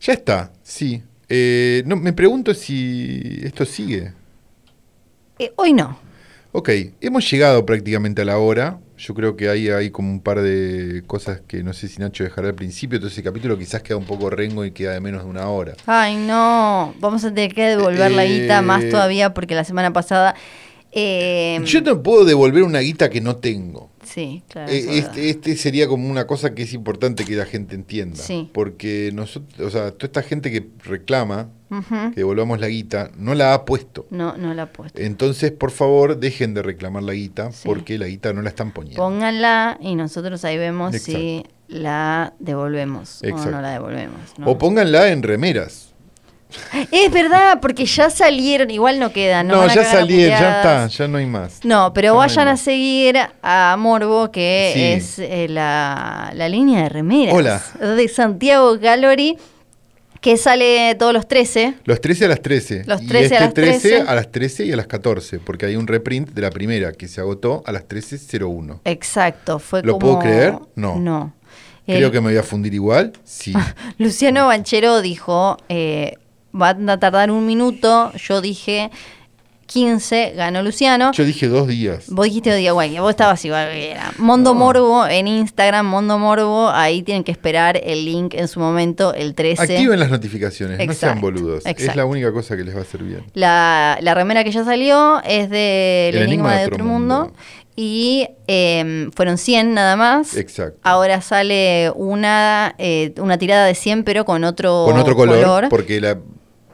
Ya está, sí. Eh, no, me pregunto si esto sigue. Eh, hoy no. Ok, hemos llegado prácticamente a la hora. Yo creo que ahí hay como un par de cosas que no sé si Nacho dejará al principio. Entonces el capítulo quizás queda un poco rengo y queda de menos de una hora. Ay, no. Vamos a tener que devolver la guita Eh, más todavía porque la semana pasada. Eh, Yo no puedo devolver una guita que no tengo. Sí, claro. Eh. Este, este sería como una cosa que es importante que la gente entienda. Sí. Porque nosotros, o sea, toda esta gente que reclama que devolvamos la guita, no la ha puesto. No, no la he puesto. Entonces, por favor, dejen de reclamar la guita, Sí. porque la guita no la están poniendo. Pónganla y nosotros ahí vemos Exacto. si la devolvemos o no la devolvemos. ¿no? O pónganla en remeras. Es verdad, porque ya salieron, igual no queda, ¿no? No, a ya a salieron, ya está, ya no hay más. No, pero Ya no vayan a más. seguir a Morbo, que Sí. es eh, la, la línea de remeras Hola. de Santiago Gallery, que sale todos los 13. Los 13 a las 13. Los y 13 este a las 13 13. a las 13 y a las 14, porque hay un reprint de la primera que se agotó a las 13.01. Exacto, fue ¿Lo como... puedo creer? No. No. Creo El- que me voy a fundir igual. Sí. (laughs) Luciano Banchero dijo, eh, van a tardar un minuto, yo dije 15, ganó Luciano. Yo dije dos días. Vos dijiste día guay, vos estabas igual era. Mondo Morbo en Instagram, Mondo Morbo, ahí tienen que esperar el link en su momento, el 13. Activen las notificaciones, no sean Exacto, boludos. Es la única cosa que les va a hacer bien. La, la remera que ya salió es de El, Enigma, de Otro Mundo. Y eh, fueron 100 nada más. Exacto. Ahora sale una, eh, una tirada de 100, pero con otro, Con otro color, porque la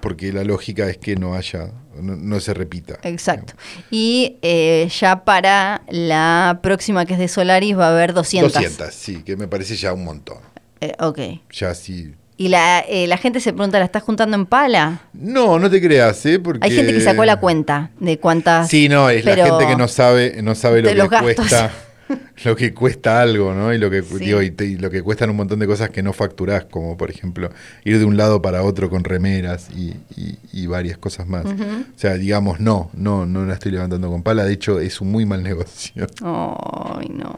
porque la lógica es que no haya, no, no se repita. Exacto. Y eh, ya para la próxima que es de Solaris va a haber 200. 200, sí, que me parece ya un montón. Eh, ok. Ya sí. Y la, eh, la gente se pregunta, ¿la estás juntando en pala? No, no te creas, ¿eh? Porque... Hay gente que sacó la cuenta de cuántas... Sí, no, es pero la gente que no sabe, no sabe lo que cuesta. (laughs) (laughs) Lo que cuesta algo, ¿no? Y lo que Sí. digo, y, te- y lo que cuestan un montón de cosas que no facturás, como por ejemplo ir de un lado para otro con remeras y, y- y varias cosas más. O sea, digamos, no, no, no la estoy levantando con pala. De hecho, es un muy mal (laughs) negocio. Ay, no.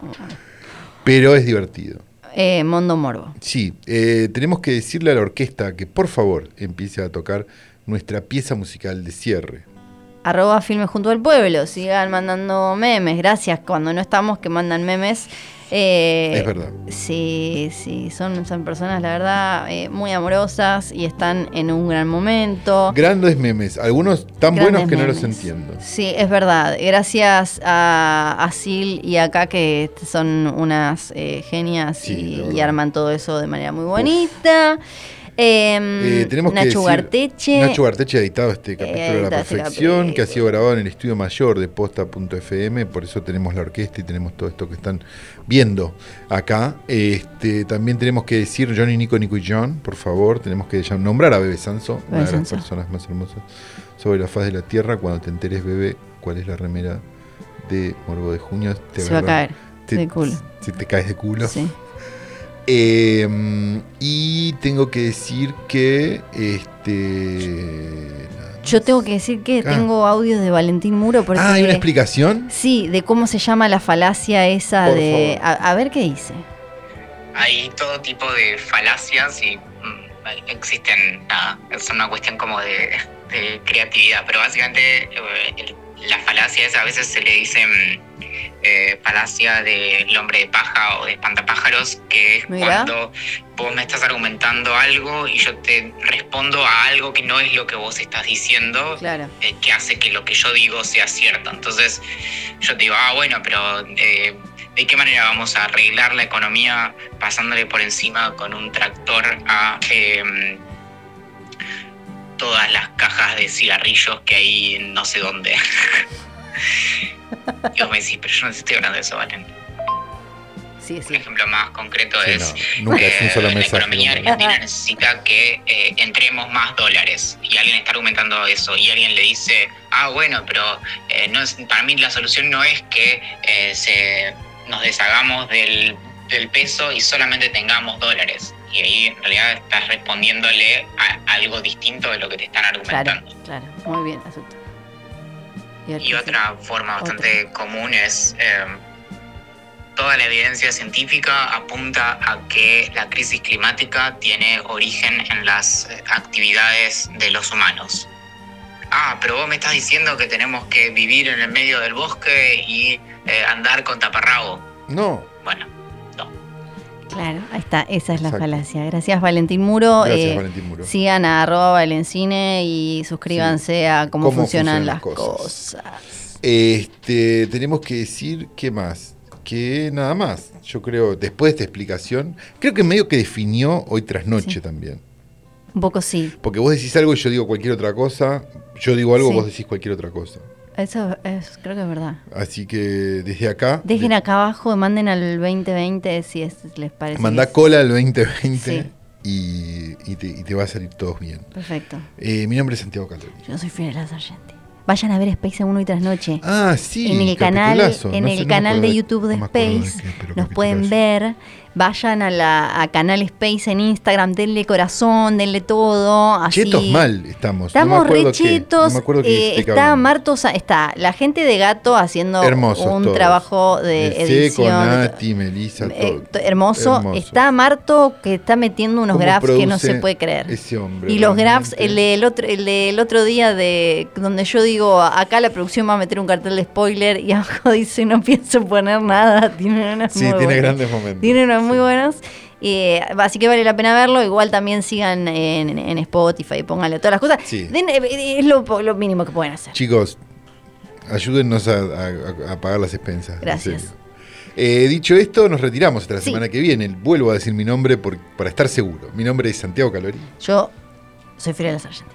Pero es divertido. Eh, Mondo Morbo. Sí, eh, tenemos que decirle a la orquesta que por favor empiece a tocar nuestra pieza musical de cierre. Arroba Filme Junto al Pueblo. Sigan mandando memes. Gracias. Cuando no estamos, que mandan memes. Eh, Es verdad. Sí, sí. Son, son personas, la verdad, eh, muy amorosas y están en un gran momento. Grandes memes, algunos tan Grandes buenos que no los entiendo. Sí, es verdad. Gracias a, a Sil y acá que son unas eh, genias Sí, y, arman todo eso de manera muy bonita. Em, Eh, tenemos Nacho que decir, Garteche. Nacho Garteche ha editado este capítulo a la este perfección, que ha sido grabado en el estudio mayor de posta.fm, por eso tenemos la orquesta y tenemos todo esto que están viendo acá. Este, también tenemos que decir Johnny, Nico, Nico y John, por favor, tenemos que ya nombrar a Bebe Sanso, una de las personas más hermosas sobre la faz de la tierra. Cuando te enteres, Bebe, cuál es la remera de Morbo de Junio, te Se va a caer te- de culo. Si te caes de culo. Sí. Eh, y tengo que decir que este Yo tengo que decir que Ah. tengo audios de Valentín Muro porque... Ah, ¿hay una explicación? Sí, de cómo se llama la falacia esa Por de... favor. A, a ver qué dice. hay todo tipo de falacias y mm, existen, nada, es una cuestión como de, de creatividad, pero básicamente eh, el- la falacia es a veces se le dice mm, eh, falacia del hombre de paja o de espantapájaros, que es Mira. cuando vos me estás argumentando algo y yo te respondo a algo que no es lo que vos estás diciendo, Claro. eh, que hace que lo que yo digo sea cierto. Entonces yo te digo, ah, bueno, pero eh, ¿de qué manera vamos a arreglar la economía pasándole por encima con un tractor a eh, todas las cajas de cigarrillos que hay en no sé dónde? (laughs) y vos me decís, pero yo no te estoy hablando de eso, Valen. sí, Un sí. ejemplo más concreto Sí, es no, nunca es un solo la mensaje, economía nunca. argentina necesita que eh, entremos más dólares y alguien está argumentando eso y alguien le dice, ah, bueno, pero eh, no es, para mí la solución no es que eh, se, nos deshagamos del, del peso y solamente tengamos dólares. Y ahí en realidad estás respondiéndole a algo distinto de lo que te están Claro, argumentando. claro. Muy bien, acepto. a ver Y otra forma bastante común es eh, toda la evidencia científica apunta a que la crisis climática tiene origen en las eh, actividades de los humanos. Ah, pero vos me estás diciendo que tenemos que vivir en el medio del bosque y eh, andar con taparrabo. No, Bueno, Claro, ahí está, esa es la Exacto. falacia. Gracias Valentín Muro. gracias Eh, Valentín Muro. Sigan a arroba Valencine y suscríbanse a cómo, Cómo funcionan, funcionan las las cosas. cosas. Este, tenemos que decir, ¿qué más? Que nada más, yo creo, después de esta explicación, creo que medio que definió hoy tras noche Sí. también. Un poco sí. Porque vos decís algo y yo digo cualquier otra cosa, yo digo algo, Sí. vos decís cualquier otra cosa. Eso es, creo que es verdad. Así que desde acá, Dejen de- acá abajo, manden al 2020 si es, les parece. es- cola al 2020 Sí. y, y te, y te va a salir todo bien. Perfecto. Eh, mi nombre es Santiago Calderón. Yo soy Fiorella Sargenti. Vayan a ver Space en uno y tras noche. Ah, sí. en el canal, en No el sé, no me canal de de- YouTube de de Space. qué, pero Nos pueden ver. Vayan a la a canal Space en Instagram, denle corazón, denle todo. Así. Chetos mal estamos. Estamos no qué, eh, está cabrón. Marto, está la gente de Gato haciendo Hermosos un todos. trabajo de El Seco, edición. Nati, Melissa, Eh, todo. hermoso. Hermoso. Está Marto que está metiendo unos ¿Cómo graphs que no se puede creer. Ese hombre. Y los graphs, el del otro, el del otro día de donde yo digo, acá la producción va a meter un cartel de spoiler y (laughs) abajo dice no pienso poner nada. (laughs) Tiene unas Sí, tiene grandes momentos. Tiene unas muy buenas. Eh, así que vale la pena verlo. Igual también sigan en, en Spotify, pónganle todas las cosas. Sí. Den- eh, es lo, lo mínimo que pueden hacer. Chicos, ayúdennos a, a- a pagar las expensas. en Gracias. Eh, dicho esto, nos retiramos hasta la Sí. semana que viene. Vuelvo a decir mi nombre por- para estar seguro. Mi nombre es Santiago Calori. Yo soy Fiorella Sargenti.